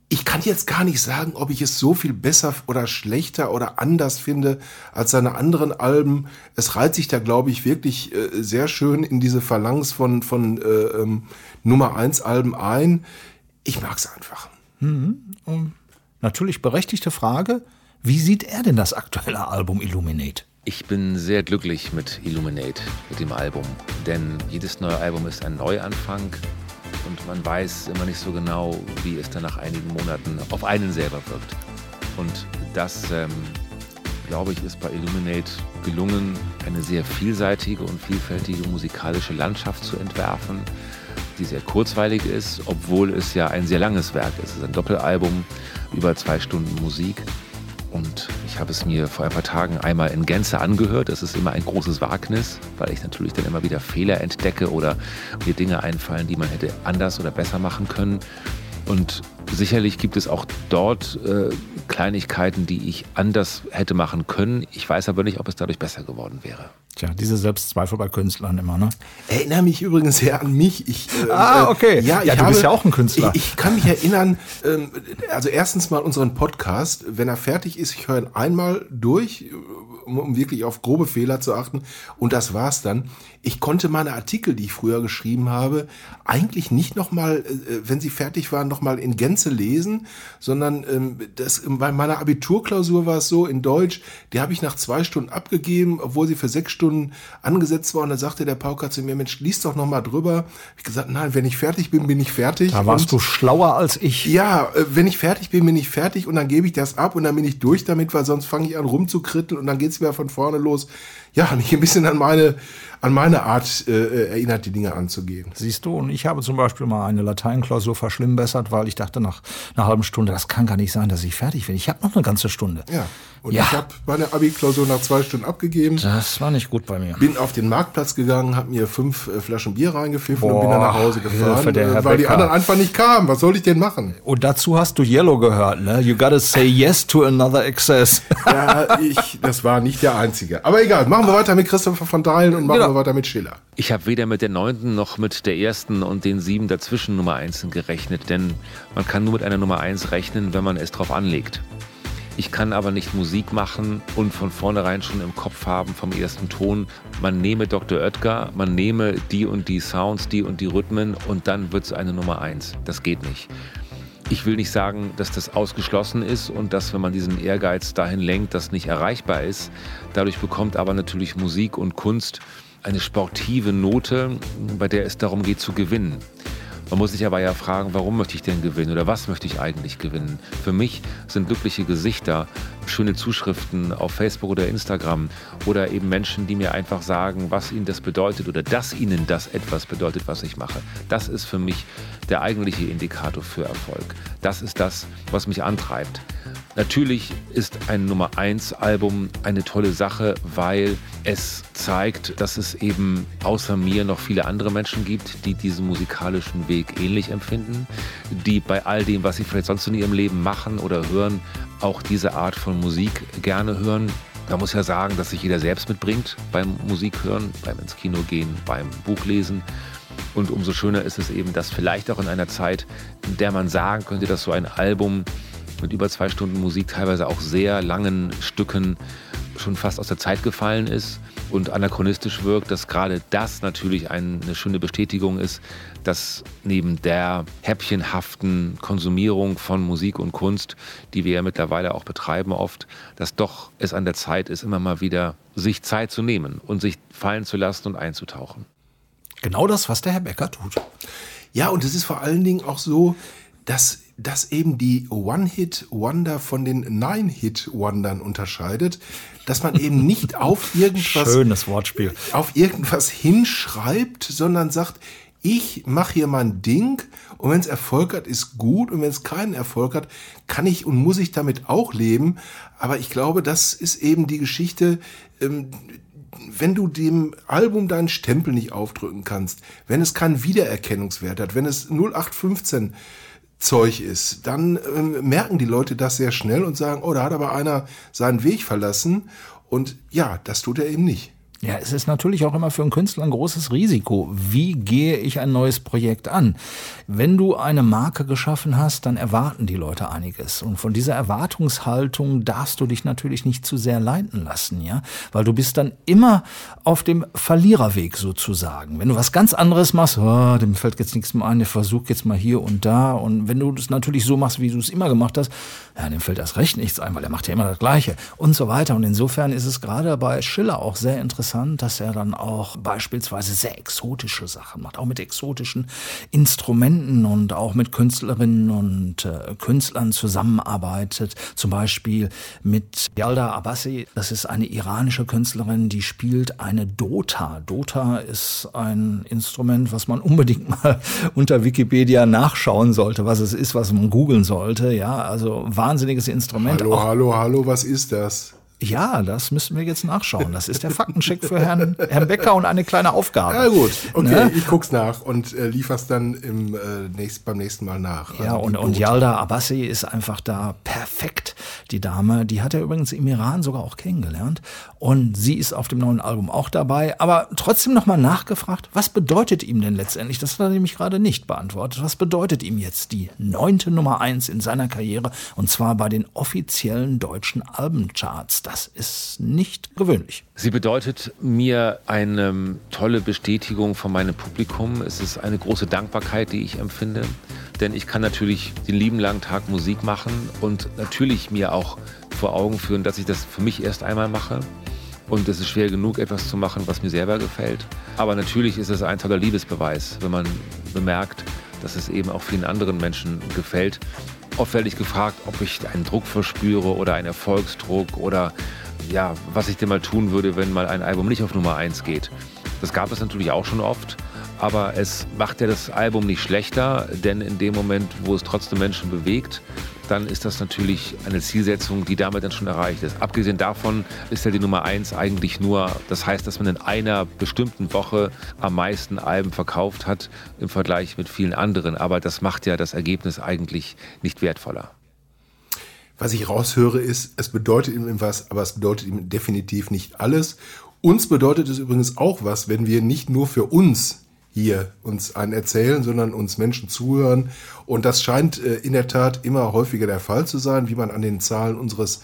ich kann jetzt gar nicht sagen, ob ich es so viel besser oder schlechter oder anders finde als seine anderen Alben. Es reiht sich da, glaube ich, wirklich äh, sehr schön in diese Phalanx von, von äh, ähm, Nummer 1 Alben ein. Ich mag es einfach. Natürlich berechtigte Frage. Wie sieht er denn das aktuelle Album Illuminate? Ich bin sehr glücklich mit Illuminate, mit dem Album. Denn jedes neue Album ist ein Neuanfang und man weiß immer nicht so genau, wie es dann nach einigen Monaten auf einen selber wirkt. Und das, ähm, glaube ich, ist bei Illuminate gelungen, eine sehr vielseitige und vielfältige musikalische Landschaft zu entwerfen, die sehr kurzweilig ist, obwohl es ja ein sehr langes Werk ist. Es ist ein Doppelalbum, über zwei Stunden Musik. Und ich habe es mir vor ein paar Tagen einmal in Gänze angehört. Das ist immer ein großes Wagnis, weil ich natürlich dann immer wieder Fehler entdecke oder mir Dinge einfallen, die man hätte anders oder besser machen können. Und sicherlich gibt es auch dort äh, Kleinigkeiten, die ich anders hätte machen können. Ich weiß aber nicht, ob es dadurch besser geworden wäre. Tja, diese Selbstzweifel bei Künstlern immer, ne? Erinnere mich übrigens sehr an mich. Ich, äh, Ah, okay. Ja, Ja, ich du bist ja auch ein Künstler. Ich, ich kann mich erinnern, ähm, also erstens mal unseren Podcast, wenn er fertig ist, ich höre ihn einmal durch, um, um wirklich auf grobe Fehler zu achten. Und das war's dann. Ich konnte meine Artikel, die ich früher geschrieben habe, eigentlich nicht nochmal, äh, wenn sie fertig waren, nochmal in Gänze lesen, sondern ähm, das, bei meiner Abiturklausur war es so in Deutsch, die habe ich nach zwei Stunden abgegeben, obwohl sie für sechs Stunden angesetzt war. Und da sagte der Pauker zu mir, Mensch, lies doch nochmal drüber. Ich gesagt, nein, wenn ich fertig bin, bin ich fertig. Da warst Und- du schlauer als ich. ja, äh, wenn ich fertig bin, bin ich fertig und dann gebe ich das ab und dann bin ich durch damit, weil sonst fange ich an rumzukritteln und dann geht's wieder von vorne los. Ja, mich ein bisschen an meine, an meine Art äh, erinnert, die Dinge anzugehen. Siehst du, und ich habe zum Beispiel mal eine Lateinklausur verschlimmbessert, weil ich dachte nach einer halben Stunde, das kann gar nicht sein, dass ich fertig bin. Ich habe noch eine ganze Stunde. Ja, und Ja. ich habe meine Abi-Klausur nach zwei Stunden abgegeben. Das war nicht gut bei mir. Bin auf den Marktplatz gegangen, habe mir fünf äh, Flaschen Bier reingepfiffen und bin Boah, dann nach Hause gefahren, Hilfe, der äh, weil die Becker. anderen einfach nicht kamen. Was soll ich denn machen? Und dazu hast du Yellow gehört, ne? You gotta say yes to another excess. Ja, ich, das war nicht der einzige. Aber egal, machen wir weiter mit Christopher von Dahlen und machen Genau. wir weiter mit Schiller. Ich habe weder mit der neunten noch mit der ersten und den sieben dazwischen Nummer eins gerechnet, denn man kann nur mit einer Nummer eins rechnen, wenn man es drauf anlegt. Ich kann aber nicht Musik machen und von vornherein schon im Kopf haben vom ersten Ton, man nehme Dr. Oetker, man nehme die und die Sounds, die und die Rhythmen und dann wird es eine Nummer eins. Das geht nicht. Ich will nicht sagen, dass das ausgeschlossen ist und dass, wenn man diesen Ehrgeiz dahin lenkt, das nicht erreichbar ist. Dadurch bekommt aber natürlich Musik und Kunst eine sportive Note, bei der es darum geht zu gewinnen. Man muss sich aber ja fragen, warum möchte ich denn gewinnen oder was möchte ich eigentlich gewinnen? Für mich sind glückliche Gesichter, schöne Zuschriften auf Facebook oder Instagram oder eben Menschen, die mir einfach sagen, was ihnen das bedeutet oder dass ihnen das etwas bedeutet, was ich mache. Das ist für mich der eigentliche Indikator für Erfolg. Das ist das, was mich antreibt. Natürlich ist ein Nummer 1 Album eine tolle Sache, weil es zeigt, dass es eben außer mir noch viele andere Menschen gibt, die diesen musikalischen Weg ähnlich empfinden, die bei all dem, was sie vielleicht sonst in ihrem Leben machen oder hören, auch diese Art von Musik gerne hören. Da muss ja sagen, dass sich jeder selbst mitbringt beim Musikhören, beim ins Kino gehen, beim Buchlesen. Und umso schöner ist es eben, dass vielleicht auch in einer Zeit, in der man sagen könnte, dass so ein Album mit über zwei Stunden Musik, teilweise auch sehr langen Stücken, schon fast aus der Zeit gefallen ist und anachronistisch wirkt, dass gerade das natürlich eine schöne Bestätigung ist, dass neben der häppchenhaften Konsumierung von Musik und Kunst, die wir ja mittlerweile auch betreiben oft, dass doch es an der Zeit ist, immer mal wieder sich Zeit zu nehmen und sich fallen zu lassen und einzutauchen. Genau das, was der Herr Becker tut. Ja, und es ist vor allen Dingen auch so, dass das eben die One-Hit-Wonder von den Nine-Hit-Wondern unterscheidet, dass man eben nicht auf irgendwas Schönes Wortspiel. auf irgendwas hinschreibt, sondern sagt, ich mache hier mein Ding und wenn es Erfolg hat, ist gut und wenn es keinen Erfolg hat, kann ich und muss ich damit auch leben. Aber ich glaube, das ist eben die Geschichte, ähm, wenn du dem Album deinen Stempel nicht aufdrücken kannst, wenn es keinen Wiedererkennungswert hat, wenn es 0815 Zeug ist, dann ähm, merken die Leute das sehr schnell und sagen, oh, da hat aber einer seinen Weg verlassen. Und ja, das tut er eben nicht. Ja, es ist natürlich auch immer für einen Künstler ein großes Risiko. Wie gehe ich ein neues Projekt an? Wenn du eine Marke geschaffen hast, dann erwarten die Leute einiges. Und von dieser Erwartungshaltung darfst du dich natürlich nicht zu sehr leiten lassen, ja? Weil du bist dann immer auf dem Verliererweg sozusagen. Wenn du was ganz anderes machst, oh, dem fällt jetzt nichts mehr ein, der versucht jetzt mal hier und da. Und wenn du das natürlich so machst, wie du es immer gemacht hast, ja, dem fällt erst recht nichts ein, weil er macht ja immer das Gleiche und so weiter. Und insofern ist es gerade bei Schiller auch sehr interessant, dass er dann auch beispielsweise sehr exotische Sachen macht, auch mit exotischen Instrumenten und auch mit Künstlerinnen und äh, Künstlern zusammenarbeitet. Zum Beispiel mit Yalda Abbasi, das ist eine iranische Künstlerin, die spielt eine Dota. Dota ist ein Instrument, was man unbedingt mal unter Wikipedia nachschauen sollte, was es ist, was man googeln sollte. Ja, also wahnsinniges Instrument. Hallo, Auch- hallo, hallo, was ist das? Ja, das müssen wir jetzt nachschauen. Das ist der Faktencheck für Herrn, Herrn Becker und eine kleine Aufgabe. Ja gut, okay, Ne? ich guck's nach und äh, liefer's dann im, äh, nächst, beim nächsten Mal nach. Ja, Also und, und. Yalda Abbasi ist einfach da perfekt. Die Dame, die hat er übrigens im Iran sogar auch kennengelernt. Und sie ist auf dem neuen Album auch dabei. Aber trotzdem nochmal nachgefragt, was bedeutet ihm denn letztendlich? Das hat er nämlich gerade nicht beantwortet. Was bedeutet ihm jetzt die neunte Nummer eins in seiner Karriere? Und zwar bei den offiziellen deutschen Albencharts. Das ist nicht gewöhnlich. Sie bedeutet mir eine tolle Bestätigung von meinem Publikum. Es ist eine große Dankbarkeit, die ich empfinde. Denn ich kann natürlich den lieben langen Tag Musik machen und natürlich mir auch vor Augen führen, dass ich das für mich erst einmal mache. Und es ist schwer genug, etwas zu machen, was mir selber gefällt. Aber natürlich ist es ein toller Liebesbeweis, wenn man bemerkt, dass es eben auch vielen anderen Menschen gefällt. Oft werde ich gefragt, ob ich einen Druck verspüre oder einen Erfolgsdruck oder ja, was ich denn mal tun würde, wenn mal ein Album nicht auf Nummer 1 geht. Das gab es natürlich auch schon oft, aber es macht ja das Album nicht schlechter, denn in dem Moment, wo es trotzdem Menschen bewegt, dann ist das natürlich eine Zielsetzung, die damit dann schon erreicht ist. Abgesehen davon ist ja die Nummer 1 eigentlich nur, das heißt, dass man in einer bestimmten Woche am meisten Alben verkauft hat im Vergleich mit vielen anderen, aber das macht ja das Ergebnis eigentlich nicht wertvoller. Was ich raushöre ist, es bedeutet ihm was, aber es bedeutet ihm definitiv nicht alles. Uns bedeutet es übrigens auch was, wenn wir nicht nur für uns hier uns einen erzählen, sondern uns Menschen zuhören. Und das scheint äh, in der Tat immer häufiger der Fall zu sein, wie man an den Zahlen unseres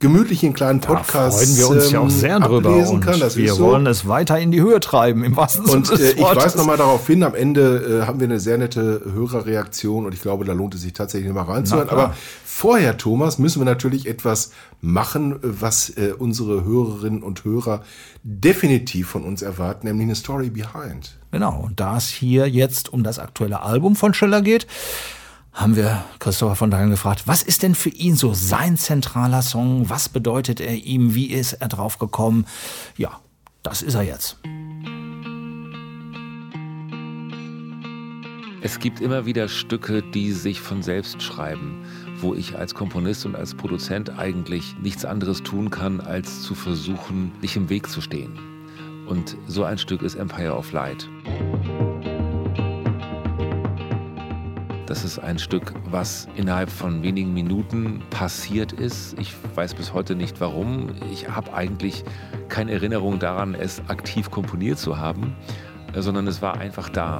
gemütlichen kleinen Podcast freuen wir uns ja auch sehr ähm, drüber ablesen und kann. Das wir so. wollen es weiter in die Höhe treiben, im wahrsten Sinne Und des äh, ich Wortes. weise nochmal darauf hin, am Ende äh, haben wir eine sehr nette Hörerreaktion und ich glaube, da lohnt es sich tatsächlich mal reinzuhören. Aber vorher, Thomas, müssen wir natürlich etwas machen, was äh, unsere Hörerinnen und Hörer definitiv von uns erwarten, nämlich eine Story behind. Genau, und da es hier jetzt um das aktuelle Album von Schiller geht, haben wir Christopher von Dahlen gefragt, was ist denn für ihn so sein zentraler Song? Was bedeutet er ihm? Wie ist er drauf gekommen? Ja, das ist er jetzt. Es gibt immer wieder Stücke, die sich von selbst schreiben, wo ich als Komponist und als Produzent eigentlich nichts anderes tun kann, als zu versuchen, nicht im Weg zu stehen. Und so ein Stück ist Empire of Light. Das ist ein Stück, was innerhalb von wenigen Minuten passiert ist. Ich weiß bis heute nicht warum. Ich habe eigentlich keine Erinnerung daran, es aktiv komponiert zu haben, sondern es war einfach da.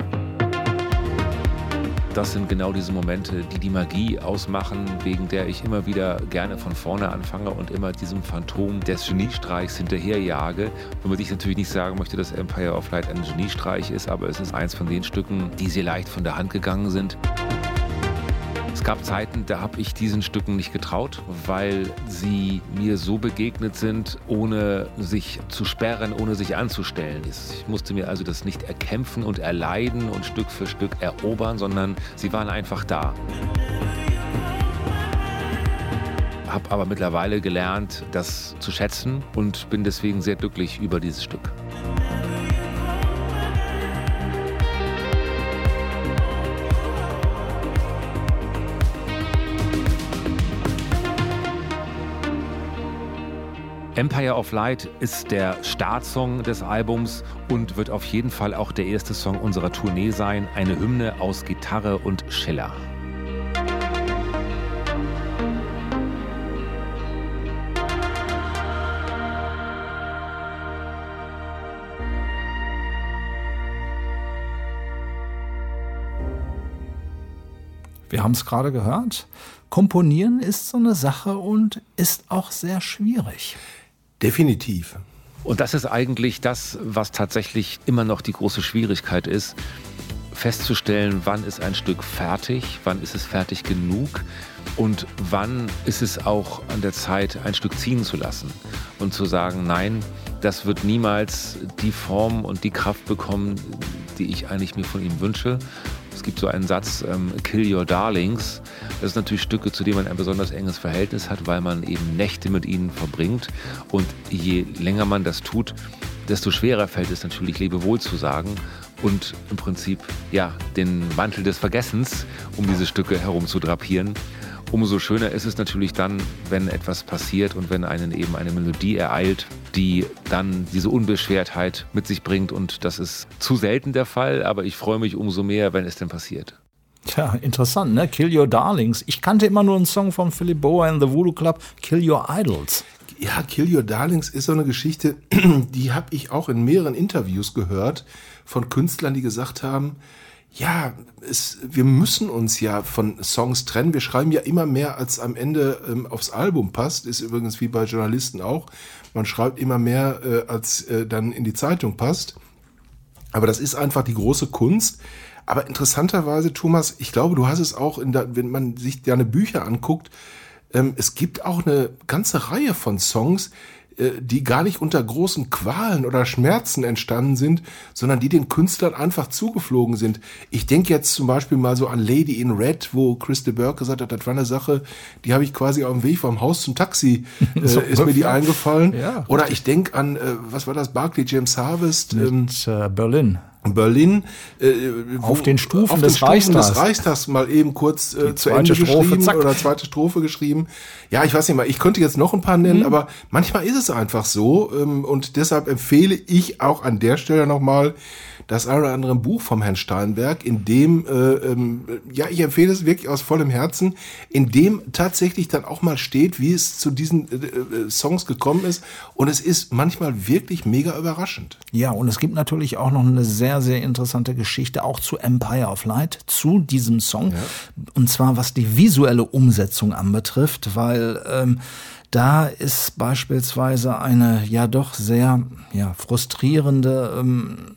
Das sind genau diese Momente, die die Magie ausmachen, wegen der ich immer wieder gerne von vorne anfange und immer diesem Phantom des Geniestreichs hinterherjage. Womit ich natürlich nicht sagen möchte, dass Empire of Light ein Geniestreich ist, aber es ist eins von den Stücken, die sehr leicht von der Hand gegangen sind. Es gab Zeiten, da habe ich diesen Stücken nicht getraut, weil sie mir so begegnet sind, ohne sich zu sperren, ohne sich anzustellen. Ich musste mir also das nicht erkämpfen und erleiden und Stück für Stück erobern, sondern sie waren einfach da. Habe aber mittlerweile gelernt, das zu schätzen und bin deswegen sehr glücklich über dieses Stück. Empire of Light ist der Startsong des Albums und wird auf jeden Fall auch der erste Song unserer Tournee sein. Eine Hymne aus Gitarre und Schiller. Wir haben es gerade gehört. Komponieren ist so eine Sache und ist auch sehr schwierig. Definitiv. Und das ist eigentlich das, was tatsächlich immer noch die große Schwierigkeit ist, festzustellen, wann ist ein Stück fertig, wann ist es fertig genug und wann ist es auch an der Zeit, ein Stück ziehen zu lassen und zu sagen, nein, das wird niemals die Form und die Kraft bekommen, die ich eigentlich mir von ihm wünsche. Es gibt so einen Satz, ähm, Kill Your Darlings. Das sind natürlich Stücke, zu denen man ein besonders enges Verhältnis hat, weil man eben Nächte mit ihnen verbringt. Und je länger man das tut, desto schwerer fällt es natürlich, Lebewohl zu sagen und im Prinzip ja den Mantel des Vergessens um diese Stücke herum zu drapieren. Umso schöner ist es natürlich dann, wenn etwas passiert und wenn einen eben eine Melodie ereilt, die dann diese Unbeschwertheit mit sich bringt. Und das ist zu selten der Fall, aber ich freue mich umso mehr, wenn es denn passiert. Tja, interessant, ne? Kill Your Darlings. Ich kannte immer nur einen Song von Philip Boa in The Voodoo Club, Kill Your Idols. Ja, Kill Your Darlings ist so eine Geschichte, die habe ich auch in mehreren Interviews gehört von Künstlern, die gesagt haben, ja, es, wir müssen uns ja von Songs trennen. Wir schreiben ja immer mehr, als am Ende ähm, aufs Album passt. Ist übrigens wie bei Journalisten auch. Man schreibt immer mehr, äh, als äh, dann in die Zeitung passt. Aber das ist einfach die große Kunst. Aber interessanterweise, Thomas, ich glaube, du hast es auch, in der, wenn man sich deine Bücher anguckt, ähm, es gibt auch eine ganze Reihe von Songs, die gar nicht unter großen Qualen oder Schmerzen entstanden sind, sondern die den Künstlern einfach zugeflogen sind. Ich denke jetzt zum Beispiel mal so an Lady in Red, wo Chris de Burke gesagt hat, das war eine Sache, die habe ich quasi auf dem Weg vom Haus zum Taxi, äh, So ist mir die eingefallen. Ja, oder ich denke an, äh, was war das, Barclay James Harvest, ähm, Mit äh, Berlin. Berlin. Äh, Auf den Stufen auf des Stufen Reichstags. des Reichstags mal eben kurz äh, zu zweite Ende Strophe, geschrieben zack. oder zweite Strophe geschrieben. Ja, ich weiß nicht mal, ich könnte jetzt noch ein paar nennen, Mhm. aber manchmal ist es einfach so ähm, und deshalb empfehle ich auch an der Stelle nochmal das ein oder andere Buch vom Herrn Steinberg, in dem, äh, ähm, ja, ich empfehle es wirklich aus vollem Herzen, in dem tatsächlich dann auch mal steht, wie es zu diesen äh, äh, Songs gekommen ist und es ist manchmal wirklich mega überraschend. Ja, und es gibt natürlich auch noch eine sehr, sehr interessante Geschichte auch zu Empire of Light, zu diesem Song. Und zwar was die visuelle Umsetzung anbetrifft, weil ähm, Da ist beispielsweise eine ja doch sehr ja, frustrierende, ähm,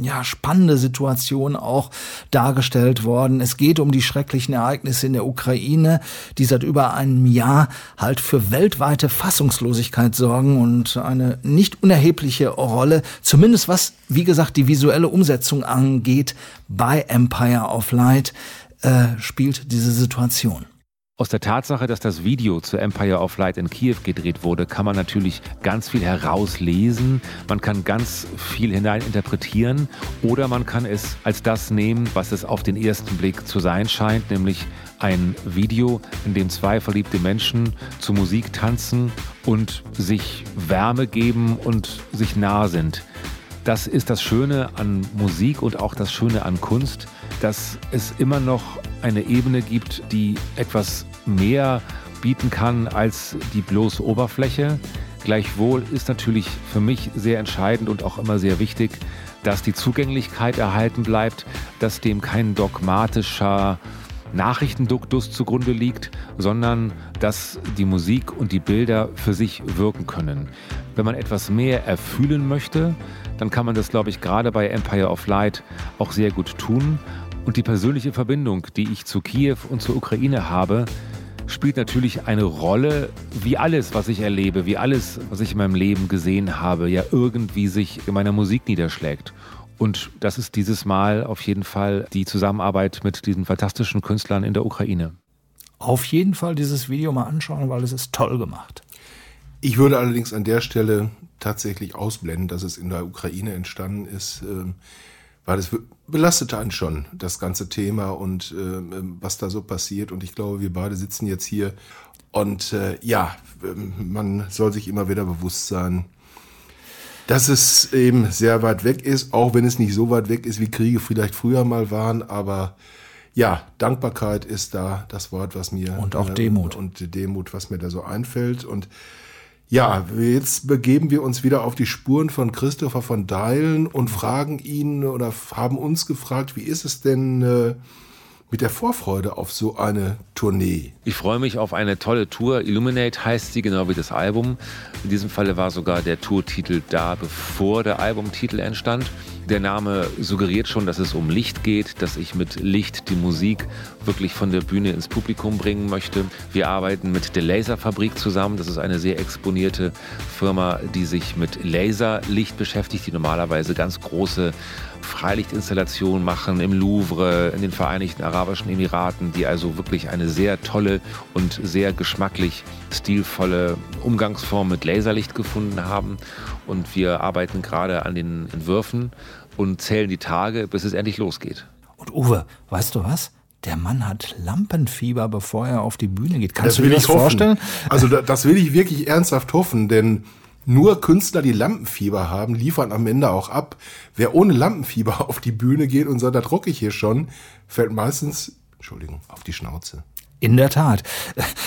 ja, spannende Situation auch dargestellt worden. Es geht um die schrecklichen Ereignisse in der Ukraine, die seit über einem Jahr halt für weltweite Fassungslosigkeit sorgen und eine nicht unerhebliche Rolle, zumindest was, wie gesagt, die visuelle Umsetzung angeht, bei Empire of Light, äh, spielt diese Situation. Aus der Tatsache, dass das Video zu Empire of Light in Kiew gedreht wurde, kann man natürlich ganz viel herauslesen. Man kann ganz viel hineininterpretieren oder man kann es als das nehmen, was es auf den ersten Blick zu sein scheint, nämlich ein Video, in dem zwei verliebte Menschen zu Musik tanzen und sich Wärme geben und sich nah sind. Das ist das Schöne an Musik und auch das Schöne an Kunst, dass es immer noch eine Ebene gibt, die etwas mehr bieten kann als die bloße Oberfläche. Gleichwohl ist natürlich für mich sehr entscheidend und auch immer sehr wichtig, dass die Zugänglichkeit erhalten bleibt, dass dem kein dogmatischer Nachrichtenduktus zugrunde liegt, sondern dass die Musik und die Bilder für sich wirken können. Wenn man etwas mehr erfühlen möchte, dann kann man das, glaube ich, gerade bei Empire of Light auch sehr gut tun. Und die persönliche Verbindung, die ich zu Kiew und zur Ukraine habe, spielt natürlich eine Rolle, wie alles, was ich erlebe, wie alles, was ich in meinem Leben gesehen habe, ja irgendwie sich in meiner Musik niederschlägt. Und das ist dieses Mal auf jeden Fall die Zusammenarbeit mit diesen fantastischen Künstlern in der Ukraine. Auf jeden Fall dieses Video mal anschauen, weil es ist toll gemacht. Ich würde allerdings an der Stelle tatsächlich ausblenden, dass es in der Ukraine entstanden ist, ähm, weil es belastete einen schon, das ganze Thema und äh, was da so passiert. Und ich glaube, wir beide sitzen jetzt hier und äh, ja, ähm, man soll sich immer wieder bewusst sein, dass es eben sehr weit weg ist, auch wenn es nicht so weit weg ist, wie Kriege vielleicht früher mal waren, aber ja, Dankbarkeit ist da das Wort, was mir und auch Demut. äh, und Demut, was mir da so einfällt. Und ja, jetzt begeben wir uns wieder auf die Spuren von Christopher von Deilen und fragen ihn oder haben uns gefragt, wie ist es denn äh, mit der Vorfreude auf so eine Tournee? Ich freue mich auf eine tolle Tour. Illuminate heißt sie, genau wie das Album. In diesem Falle war sogar der Tourtitel da, bevor der Albumtitel entstand. Der Name suggeriert schon, dass es um Licht geht, dass ich mit Licht die Musik wirklich von der Bühne ins Publikum bringen möchte. Wir arbeiten mit der Laserfabrik zusammen. Das ist eine sehr exponierte Firma, die sich mit Laserlicht beschäftigt, die normalerweise ganz große Freilichtinstallationen machen im Louvre, in den Vereinigten Arabischen Emiraten, die also wirklich eine sehr tolle und sehr geschmacklich stilvolle Umgangsform mit Laserlicht gefunden haben. Und wir arbeiten gerade an den Entwürfen und zählen die Tage, bis es endlich losgeht. Und Uwe, weißt du was? Der Mann hat Lampenfieber, bevor er auf die Bühne geht. Kannst das du dir das vorstellen? Also das will ich wirklich ernsthaft hoffen, denn nur Künstler, die Lampenfieber haben, liefern am Ende auch ab. Wer ohne Lampenfieber auf die Bühne geht und sagt, da drucke ich hier schon, fällt meistens, Entschuldigung, auf die Schnauze. In der Tat.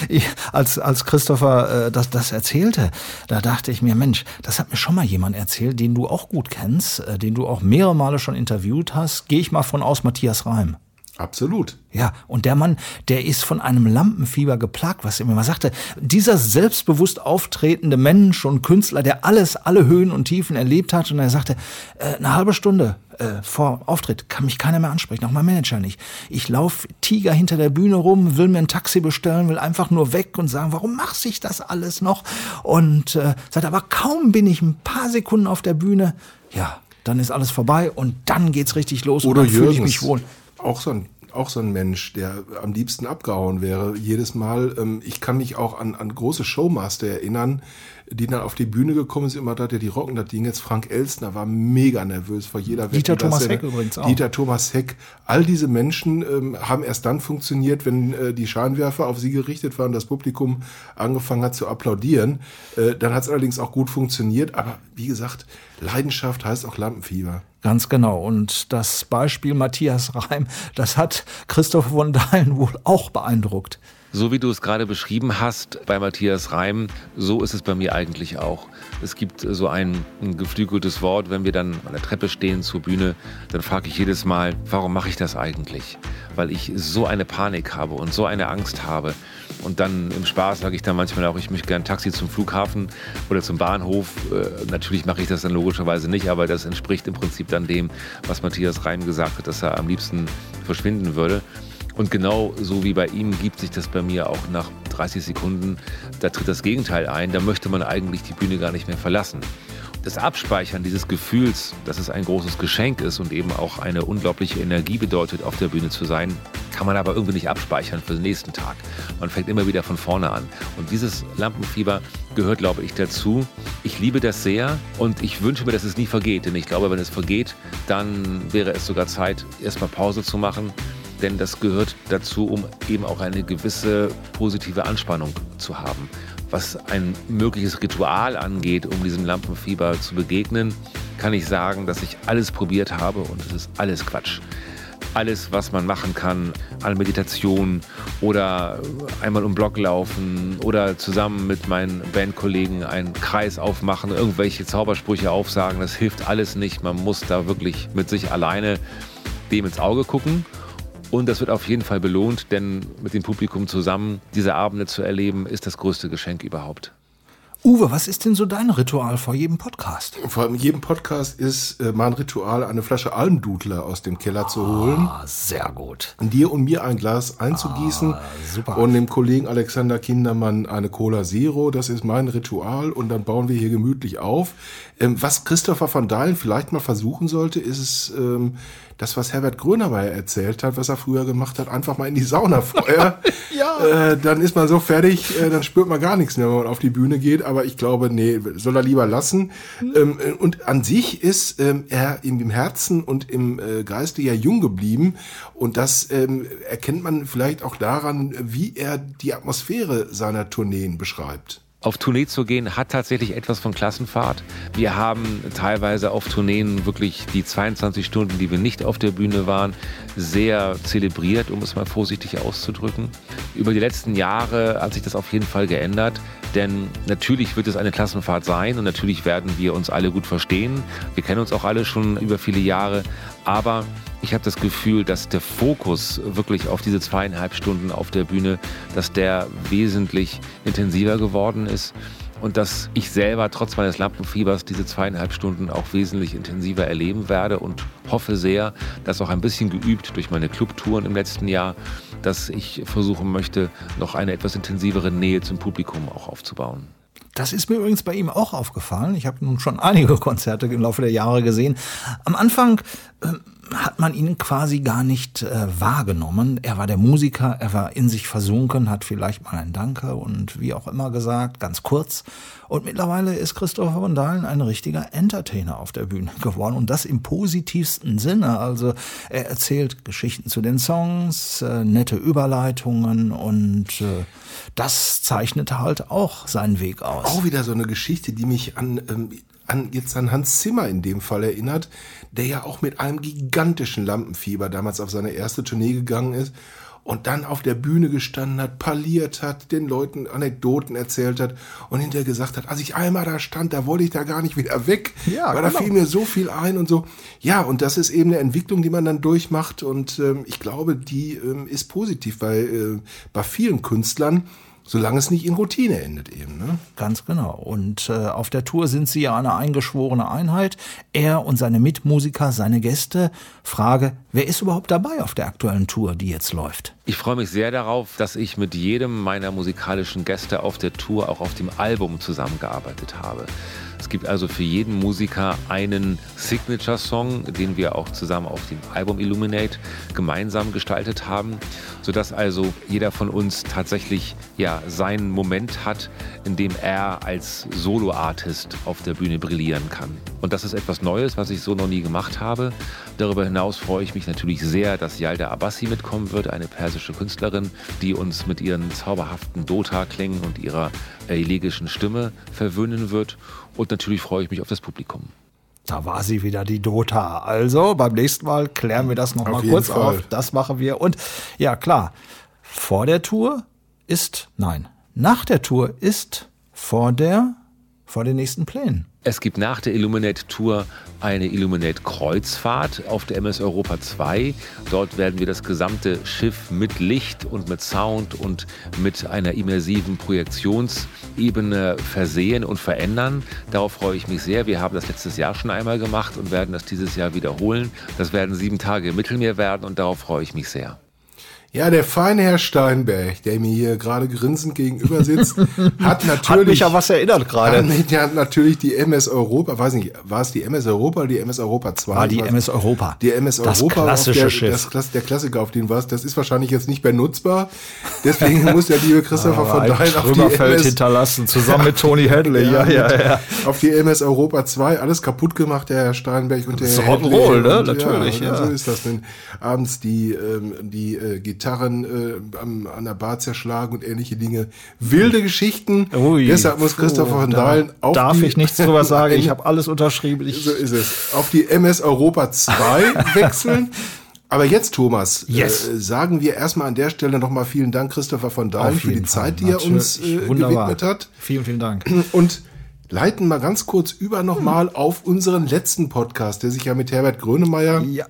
Ich, als, als Christopher äh, das, das erzählte, da dachte ich mir, Mensch, das hat mir schon mal jemand erzählt, den du auch gut kennst, äh, den du auch mehrere Male schon interviewt hast. Gehe ich mal von aus, Matthias Reim. Absolut. Ja, und der Mann, der ist von einem Lampenfieber geplagt, was er mal sagte. Dieser selbstbewusst auftretende Mensch und Künstler, der alles, alle Höhen und Tiefen erlebt hat, und er sagte, äh, eine halbe Stunde äh, vor Auftritt kann mich keiner mehr ansprechen, auch mein Manager nicht. Ich laufe Tiger hinter der Bühne rum, will mir ein Taxi bestellen, will einfach nur weg und sagen, warum mache ich das alles noch? Und äh, sagt, aber kaum bin ich ein paar Sekunden auf der Bühne, ja, dann ist alles vorbei und dann geht's richtig los Oder und dann fühle ich mich wohl. Auch so ein auch so ein Mensch, der am liebsten abgehauen wäre. Jedes Mal, ähm, ich kann mich auch an, an große Showmaster erinnern, die dann auf die Bühne gekommen sind, immer da der die rocken das Ding jetzt. Frank Elstner war mega nervös vor jeder Dieter Wette, Thomas Heck übrigens auch. Dieter Thomas Heck. All diese Menschen ähm, haben erst dann funktioniert, wenn äh, die Scheinwerfer auf sie gerichtet waren und das Publikum angefangen hat zu applaudieren. Äh, dann hat es allerdings auch gut funktioniert. Aber wie gesagt, Leidenschaft heißt auch Lampenfieber. Ganz genau. Und das Beispiel Matthias Reim, das hat Christoph von Dahlen wohl auch beeindruckt. So wie du es gerade beschrieben hast bei Matthias Reim, so ist es bei mir eigentlich auch. Es gibt so ein, ein geflügeltes Wort, wenn wir dann an der Treppe stehen zur Bühne, dann frage ich jedes Mal, warum mache ich das eigentlich? Weil ich so eine Panik habe und so eine Angst habe. Und dann im Spaß sage ich dann manchmal auch, ich möchte gerne ein Taxi zum Flughafen oder zum Bahnhof. Äh, natürlich mache ich das dann logischerweise nicht, aber das entspricht im Prinzip dann dem, was Matthias Reim gesagt hat, dass er am liebsten verschwinden würde. Und genau so wie bei ihm gibt sich das bei mir auch nach 30 Sekunden, da tritt das Gegenteil ein, da möchte man eigentlich die Bühne gar nicht mehr verlassen. Das Abspeichern dieses Gefühls, dass es ein großes Geschenk ist und eben auch eine unglaubliche Energie bedeutet, auf der Bühne zu sein, kann man aber irgendwie nicht abspeichern für den nächsten Tag. Man fängt immer wieder von vorne an. Und dieses Lampenfieber gehört, glaube ich, dazu. Ich liebe das sehr und ich wünsche mir, dass es nie vergeht. Denn ich glaube, wenn es vergeht, dann wäre es sogar Zeit, erstmal Pause zu machen denn das gehört dazu, um eben auch eine gewisse positive Anspannung zu haben. Was ein mögliches Ritual angeht, um diesem Lampenfieber zu begegnen, kann ich sagen, dass ich alles probiert habe und es ist alles Quatsch. Alles, was man machen kann, an Meditation oder einmal um Block laufen oder zusammen mit meinen Bandkollegen einen Kreis aufmachen, irgendwelche Zaubersprüche aufsagen, das hilft alles nicht. Man muss da wirklich mit sich alleine dem ins Auge gucken und das wird auf jeden Fall belohnt, denn mit dem Publikum zusammen diese Abende zu erleben, ist das größte Geschenk überhaupt. Uwe, was ist denn so dein Ritual vor jedem Podcast? Vor allem jedem Podcast ist äh, mein Ritual, eine Flasche Almdudler aus dem Keller zu holen. Ah, sehr gut. Dir und mir ein Glas einzugießen. Ah, super. Und dem Kollegen Alexander Kindermann eine Cola Zero. Das ist mein Ritual. Und dann bauen wir hier gemütlich auf. Ähm, was Christopher van Dalen vielleicht mal versuchen sollte, ist es, ähm, das, was Herbert Grönemeyer erzählt hat, was er früher gemacht hat, einfach mal in die Sauna vorher. Ja. Äh, dann ist man so fertig, äh, dann spürt man gar nichts mehr, wenn man auf die Bühne geht. Aber ich glaube, nee, soll er lieber lassen. Ähm, äh, und an sich ist ähm, er im Herzen und im äh, Geiste ja jung geblieben. Und das ähm, erkennt man vielleicht auch daran, wie er die Atmosphäre seiner Tourneen beschreibt. Auf Tournee zu gehen hat tatsächlich etwas von Klassenfahrt. Wir haben teilweise auf Tourneen wirklich die 22 Stunden, die wir nicht auf der Bühne waren, sehr zelebriert, um es mal vorsichtig auszudrücken. Über die letzten Jahre hat sich das auf jeden Fall geändert, denn natürlich wird es eine Klassenfahrt sein und natürlich werden wir uns alle gut verstehen. Wir kennen uns auch alle schon über viele Jahre, aber ich habe das Gefühl, dass der Fokus wirklich auf diese zweieinhalb Stunden auf der Bühne, dass der wesentlich intensiver geworden ist und dass ich selber trotz meines Lampenfiebers diese zweieinhalb Stunden auch wesentlich intensiver erleben werde und hoffe sehr, dass auch ein bisschen geübt durch meine Clubtouren im letzten Jahr, dass ich versuchen möchte, noch eine etwas intensivere Nähe zum Publikum auch aufzubauen. Das ist mir übrigens bei ihm auch aufgefallen. Ich habe nun schon einige Konzerte im Laufe der Jahre gesehen. Am Anfang äh, hat man ihn quasi gar nicht äh, wahrgenommen. Er war der Musiker, er war in sich versunken, hat vielleicht mal ein Danke und wie auch immer gesagt, ganz kurz. Und mittlerweile ist Christopher von Dahlen ein richtiger Entertainer auf der Bühne geworden und das im positivsten Sinne. Also er erzählt Geschichten zu den Songs, äh, nette Überleitungen und äh, das zeichnet halt auch seinen Weg aus. Auch wieder so eine Geschichte, die mich an ähm, an jetzt an Hans Zimmer in dem Fall erinnert, der ja auch mit einem gigantischen Lampenfieber damals auf seine erste Tournee gegangen ist und dann auf der Bühne gestanden hat, parliert hat, den Leuten Anekdoten erzählt hat und hinterher gesagt hat, als ich einmal da stand, da wollte ich da gar nicht wieder weg, Ja, weil da genau. fiel mir so viel ein und so. Ja, und das ist eben eine Entwicklung, die man dann durchmacht und ähm, ich glaube, die ähm, ist positiv bei, äh, bei vielen Künstlern, solange es nicht in Routine endet eben. Ne? Ganz genau. Und äh, auf der Tour sind sie ja eine eingeschworene Einheit. Er und seine Mitmusiker, seine Gäste. Frage, wer ist überhaupt dabei auf der aktuellen Tour, die jetzt läuft? Ich freue mich sehr darauf, dass ich mit jedem meiner musikalischen Gäste auf der Tour auch auf dem Album zusammengearbeitet habe. Es gibt also für jeden Musiker einen Signature-Song, den wir auch zusammen auf dem Album Illuminate gemeinsam gestaltet haben, sodass also jeder von uns tatsächlich ja seinen Moment hat, in dem er als Solo-Artist auf der Bühne brillieren kann. Und das ist etwas Neues, was ich so noch nie gemacht habe. Darüber hinaus freue ich mich natürlich sehr, dass Yalda Abbasi mitkommen wird, eine persische Künstlerin, die uns mit ihren zauberhaften Dota-Klängen und ihrer elegischen Stimme verwöhnen wird. Und natürlich freue ich mich auf das Publikum. Da war sie wieder, die Dota. Also beim nächsten Mal klären wir das noch Auf mal jeden kurz Fall. auf. Das machen wir. Und ja, klar, vor der Tour ist, nein, nach der Tour ist vor der, vor den nächsten Plänen. Es gibt nach der Illuminate Tour eine Illuminate Kreuzfahrt auf der MS Europa 2. Dort werden wir das gesamte Schiff mit Licht und mit Sound und mit einer immersiven Projektionsebene versehen und verändern. Darauf freue ich mich sehr. Wir haben das letztes Jahr schon einmal gemacht und werden das dieses Jahr wiederholen. Das werden sieben Tage im Mittelmeer werden und darauf freue ich mich sehr. Ja, der feine Herr Steinberg, der mir hier gerade grinsend gegenüber sitzt, hat natürlich. Hat mich ja was erinnert gerade. Hat, hat natürlich die MS Europa, weiß nicht, war es die MS Europa oder die MS Europa 2? War die MS Europa. Die MS das Europa. Klassische der, Schiff. Das, der Klassiker, auf den was, das ist wahrscheinlich jetzt nicht mehr nutzbar. Deswegen muss der liebe Christopher von Dein auf die MS hinterlassen, zusammen mit Tony Hadley. ja, ja, ja, ja. Auf die MS Europa 2, alles kaputt gemacht, der Herr Steinberg und der das Herr Hadley. Rock'n'Roll, ne? Natürlich, ja, ja. So ist das denn. Abends die, ähm, die äh, Gitarren, äh, am, an der Bar zerschlagen und ähnliche Dinge. Wilde Geschichten. Ui, Deshalb muss Christopher von Dahlen auf Darf die, ich nichts drüber sagen? Ich habe alles unterschrieben. Ich so ist es. Auf die MS Europa 2 wechseln. Aber jetzt, Thomas, yes. äh, sagen wir erstmal an der Stelle nochmal vielen Dank, Christopher von Dahlen, für die Fall. Zeit, die er uns äh, gewidmet hat. Vielen, vielen Dank. Und leiten mal ganz kurz über nochmal hm. auf unseren letzten Podcast, der sich ja mit Herbert Grönemeyer ja.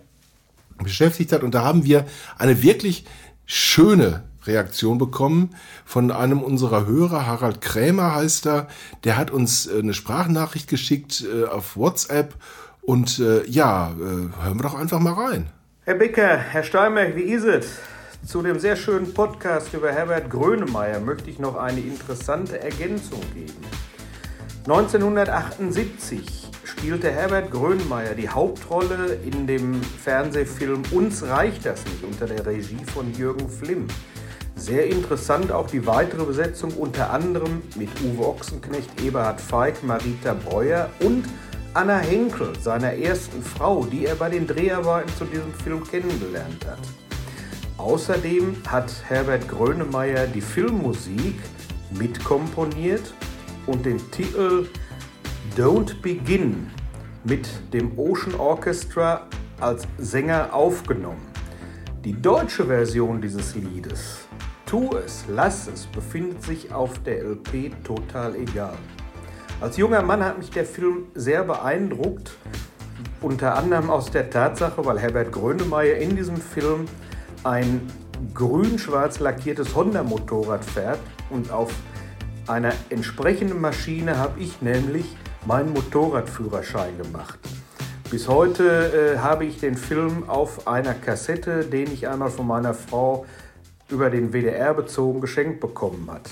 beschäftigt hat. Und da haben wir eine wirklich schöne Reaktion bekommen von einem unserer Hörer, Harald Krämer heißt er. Der hat uns äh, eine Sprachnachricht geschickt äh, auf WhatsApp. Und äh, ja, hören wir doch einfach mal rein. Herr Becker, Herr Steinberg, wie ist es? Zu dem sehr schönen Podcast über Herbert Grönemeyer möchte ich noch eine interessante Ergänzung geben. 1978 spielte Herbert Grönemeyer die Hauptrolle in dem Fernsehfilm Uns reicht das nicht unter der Regie von Jürgen Flimm. Sehr interessant auch die weitere Besetzung unter anderem mit Uwe Ochsenknecht, Eberhard Feig, Marita Breuer und Anna Henkel, seiner ersten Frau, die er bei den Dreharbeiten zu diesem Film kennengelernt hat. Außerdem hat Herbert Grönemeyer die Filmmusik mitkomponiert und den Titel Don't Begin mit dem Ocean Orchestra als Sänger aufgenommen. Die deutsche Version dieses Liedes Tu es, lass es befindet sich auf der LP Total Egal. Als junger Mann hat mich der Film sehr beeindruckt, unter anderem aus der Tatsache, weil Herbert Grönemeyer in diesem Film ein grün-schwarz lackiertes Honda-Motorrad fährt und auf einer entsprechenden Maschine habe ich nämlich meinen Motorradführerschein gemacht. Bis heute äh, habe ich den Film auf einer Kassette, den ich einmal von meiner Frau über den WDR bezogen geschenkt bekommen hat.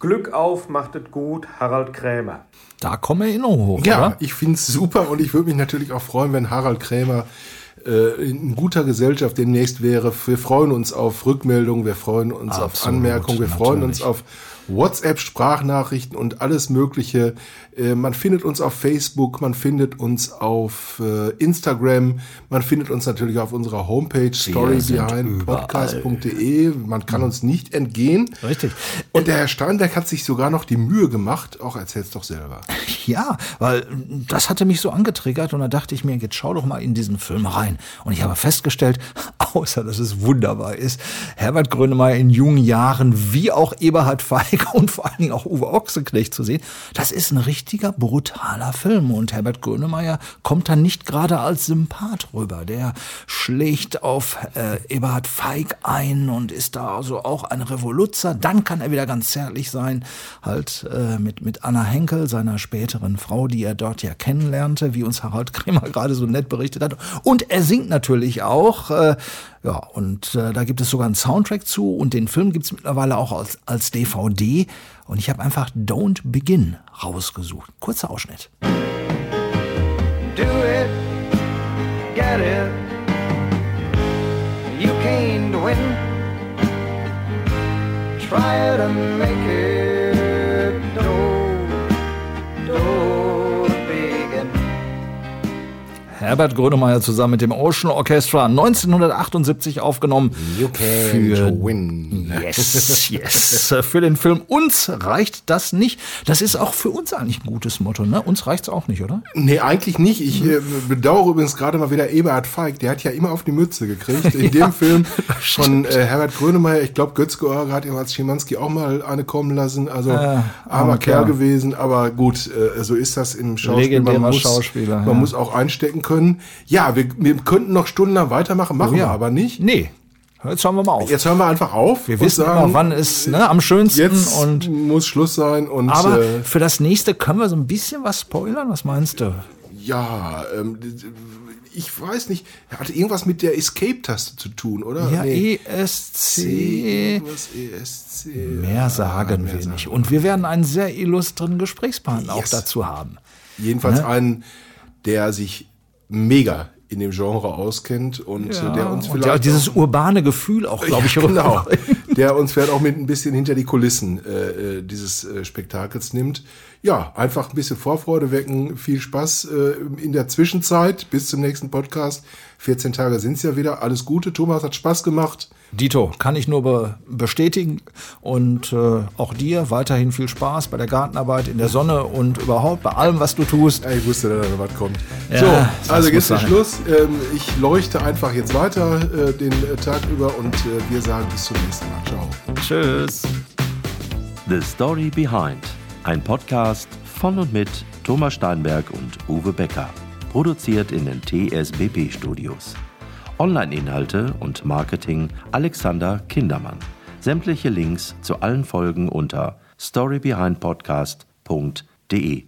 Glück auf, macht es gut, Harald Krämer. Da kommen Erinnerungen hoch, ja, oder? ich finde es super und ich würde mich natürlich auch freuen, wenn Harald Krämer äh, in guter Gesellschaft demnächst wäre. Wir freuen uns auf Rückmeldungen, wir freuen uns Absolut, auf Anmerkungen, wir freuen natürlich. uns auf WhatsApp-Sprachnachrichten und alles Mögliche. Äh, man findet uns auf Facebook, man findet uns auf äh, Instagram, man findet uns natürlich auf unserer Homepage storybehindpodcast.de. Man kann uns nicht entgehen. Richtig. Und der Herr Steinberg hat sich sogar noch die Mühe gemacht, auch erzähl's doch selber. Ja, weil das hatte mich so angetriggert und da dachte ich mir, jetzt schau doch mal in diesen Film rein. Und ich habe festgestellt, außer dass es wunderbar ist, Herbert Grönemeyer in jungen Jahren wie auch Eberhard Feig und vor allen Dingen auch Uwe Ochsenknecht zu sehen, das ist ein richtiger brutaler Film. Und Herbert Grönemeyer kommt dann nicht gerade als Sympath rüber. Der schlägt auf äh, Eberhard Feig ein und ist da also auch ein Revoluzer. Dann kann er wieder ganz zärtlich sein, halt äh, mit, mit Anna Henkel, seiner späteren Frau, die er dort ja kennenlernte, wie uns Harald Kremer gerade so nett berichtet hat. Und er singt natürlich auch. Äh, ja, und äh, da gibt es sogar einen Soundtrack zu und den Film gibt es mittlerweile auch als, als DVD. Und ich habe einfach Don't Begin rausgesucht. Kurzer Ausschnitt. Do it, get it, you can't win. Try to make it, Herbert Grönemeyer zusammen mit dem Ocean Orchestra 1978 aufgenommen. You can für win. Yes, yes. Für den Film Uns reicht das nicht. Das ist auch für uns eigentlich ein gutes Motto, ne? Uns reicht's auch nicht, oder? Nee, eigentlich nicht. Ich äh, bedauere übrigens gerade mal wieder Eberhard Feig. Der hat ja immer auf die Mütze gekriegt. In dem Film von äh, Herbert Grönemeyer. Ich glaube, Götz Georg hat ihm als Schimanski auch mal eine kommen lassen. Also armer, armer Kerl Kerl. gewesen. Aber gut, äh, so ist das im Schauspiel. Legendärer man muss, Schauspieler, Man ja. muss auch einstecken können. Ja, wir, wir könnten noch stundenlang weitermachen, machen wir aber nicht. Nee. Jetzt schauen wir mal auf. Jetzt hören wir einfach auf. wir wissen sagen, immer, wann ist ne, am schönsten Jetzt und muss Schluss sein und aber äh, für das nächste können wir so ein bisschen was spoilern. Was meinst du? ja, ähm, ich weiß nicht, hatte irgendwas mit der Escape-Taste zu tun, oder? Ja, Nee. ESC. Irgendwas ESC. Mehr sagen mehr wir sagen. nicht. Und wir werden einen sehr illustren Gesprächspartner auch Yes. dazu haben. Jedenfalls einen, der sich mega in dem Genre auskennt und äh, der uns vielleicht ja, dieses auch, urbane Gefühl auch, glaube ich, genau, rüberbringt. der uns vielleicht auch mit ein bisschen hinter die Kulissen äh, äh, dieses äh, Spektakels nimmt. Ja, einfach ein bisschen Vorfreude wecken, viel Spaß äh, in der Zwischenzeit bis zum nächsten Podcast. 14 Tage sind's ja wieder. Alles Gute, Thomas hat Spaß gemacht. Dito, kann ich nur be bestätigen. Und äh, auch dir weiterhin viel Spaß bei der Gartenarbeit, in der Sonne und überhaupt bei allem, was du tust. Ja, ich wusste, dass da noch was kommt. Ja, so, also jetzt ist. Schluss. Ähm, ich leuchte einfach jetzt weiter äh, den äh, Tag über und äh, wir sagen bis zum nächsten Mal. Ciao. Tschüss. The Story Behind. Ein Podcast von und mit Thomas Steinberg und Uwe Becker. Produziert in den TSBB Studios. Online-Inhalte und Marketing Alexander Kindermann. Sämtliche Links zu allen Folgen unter storybehindpodcast.de.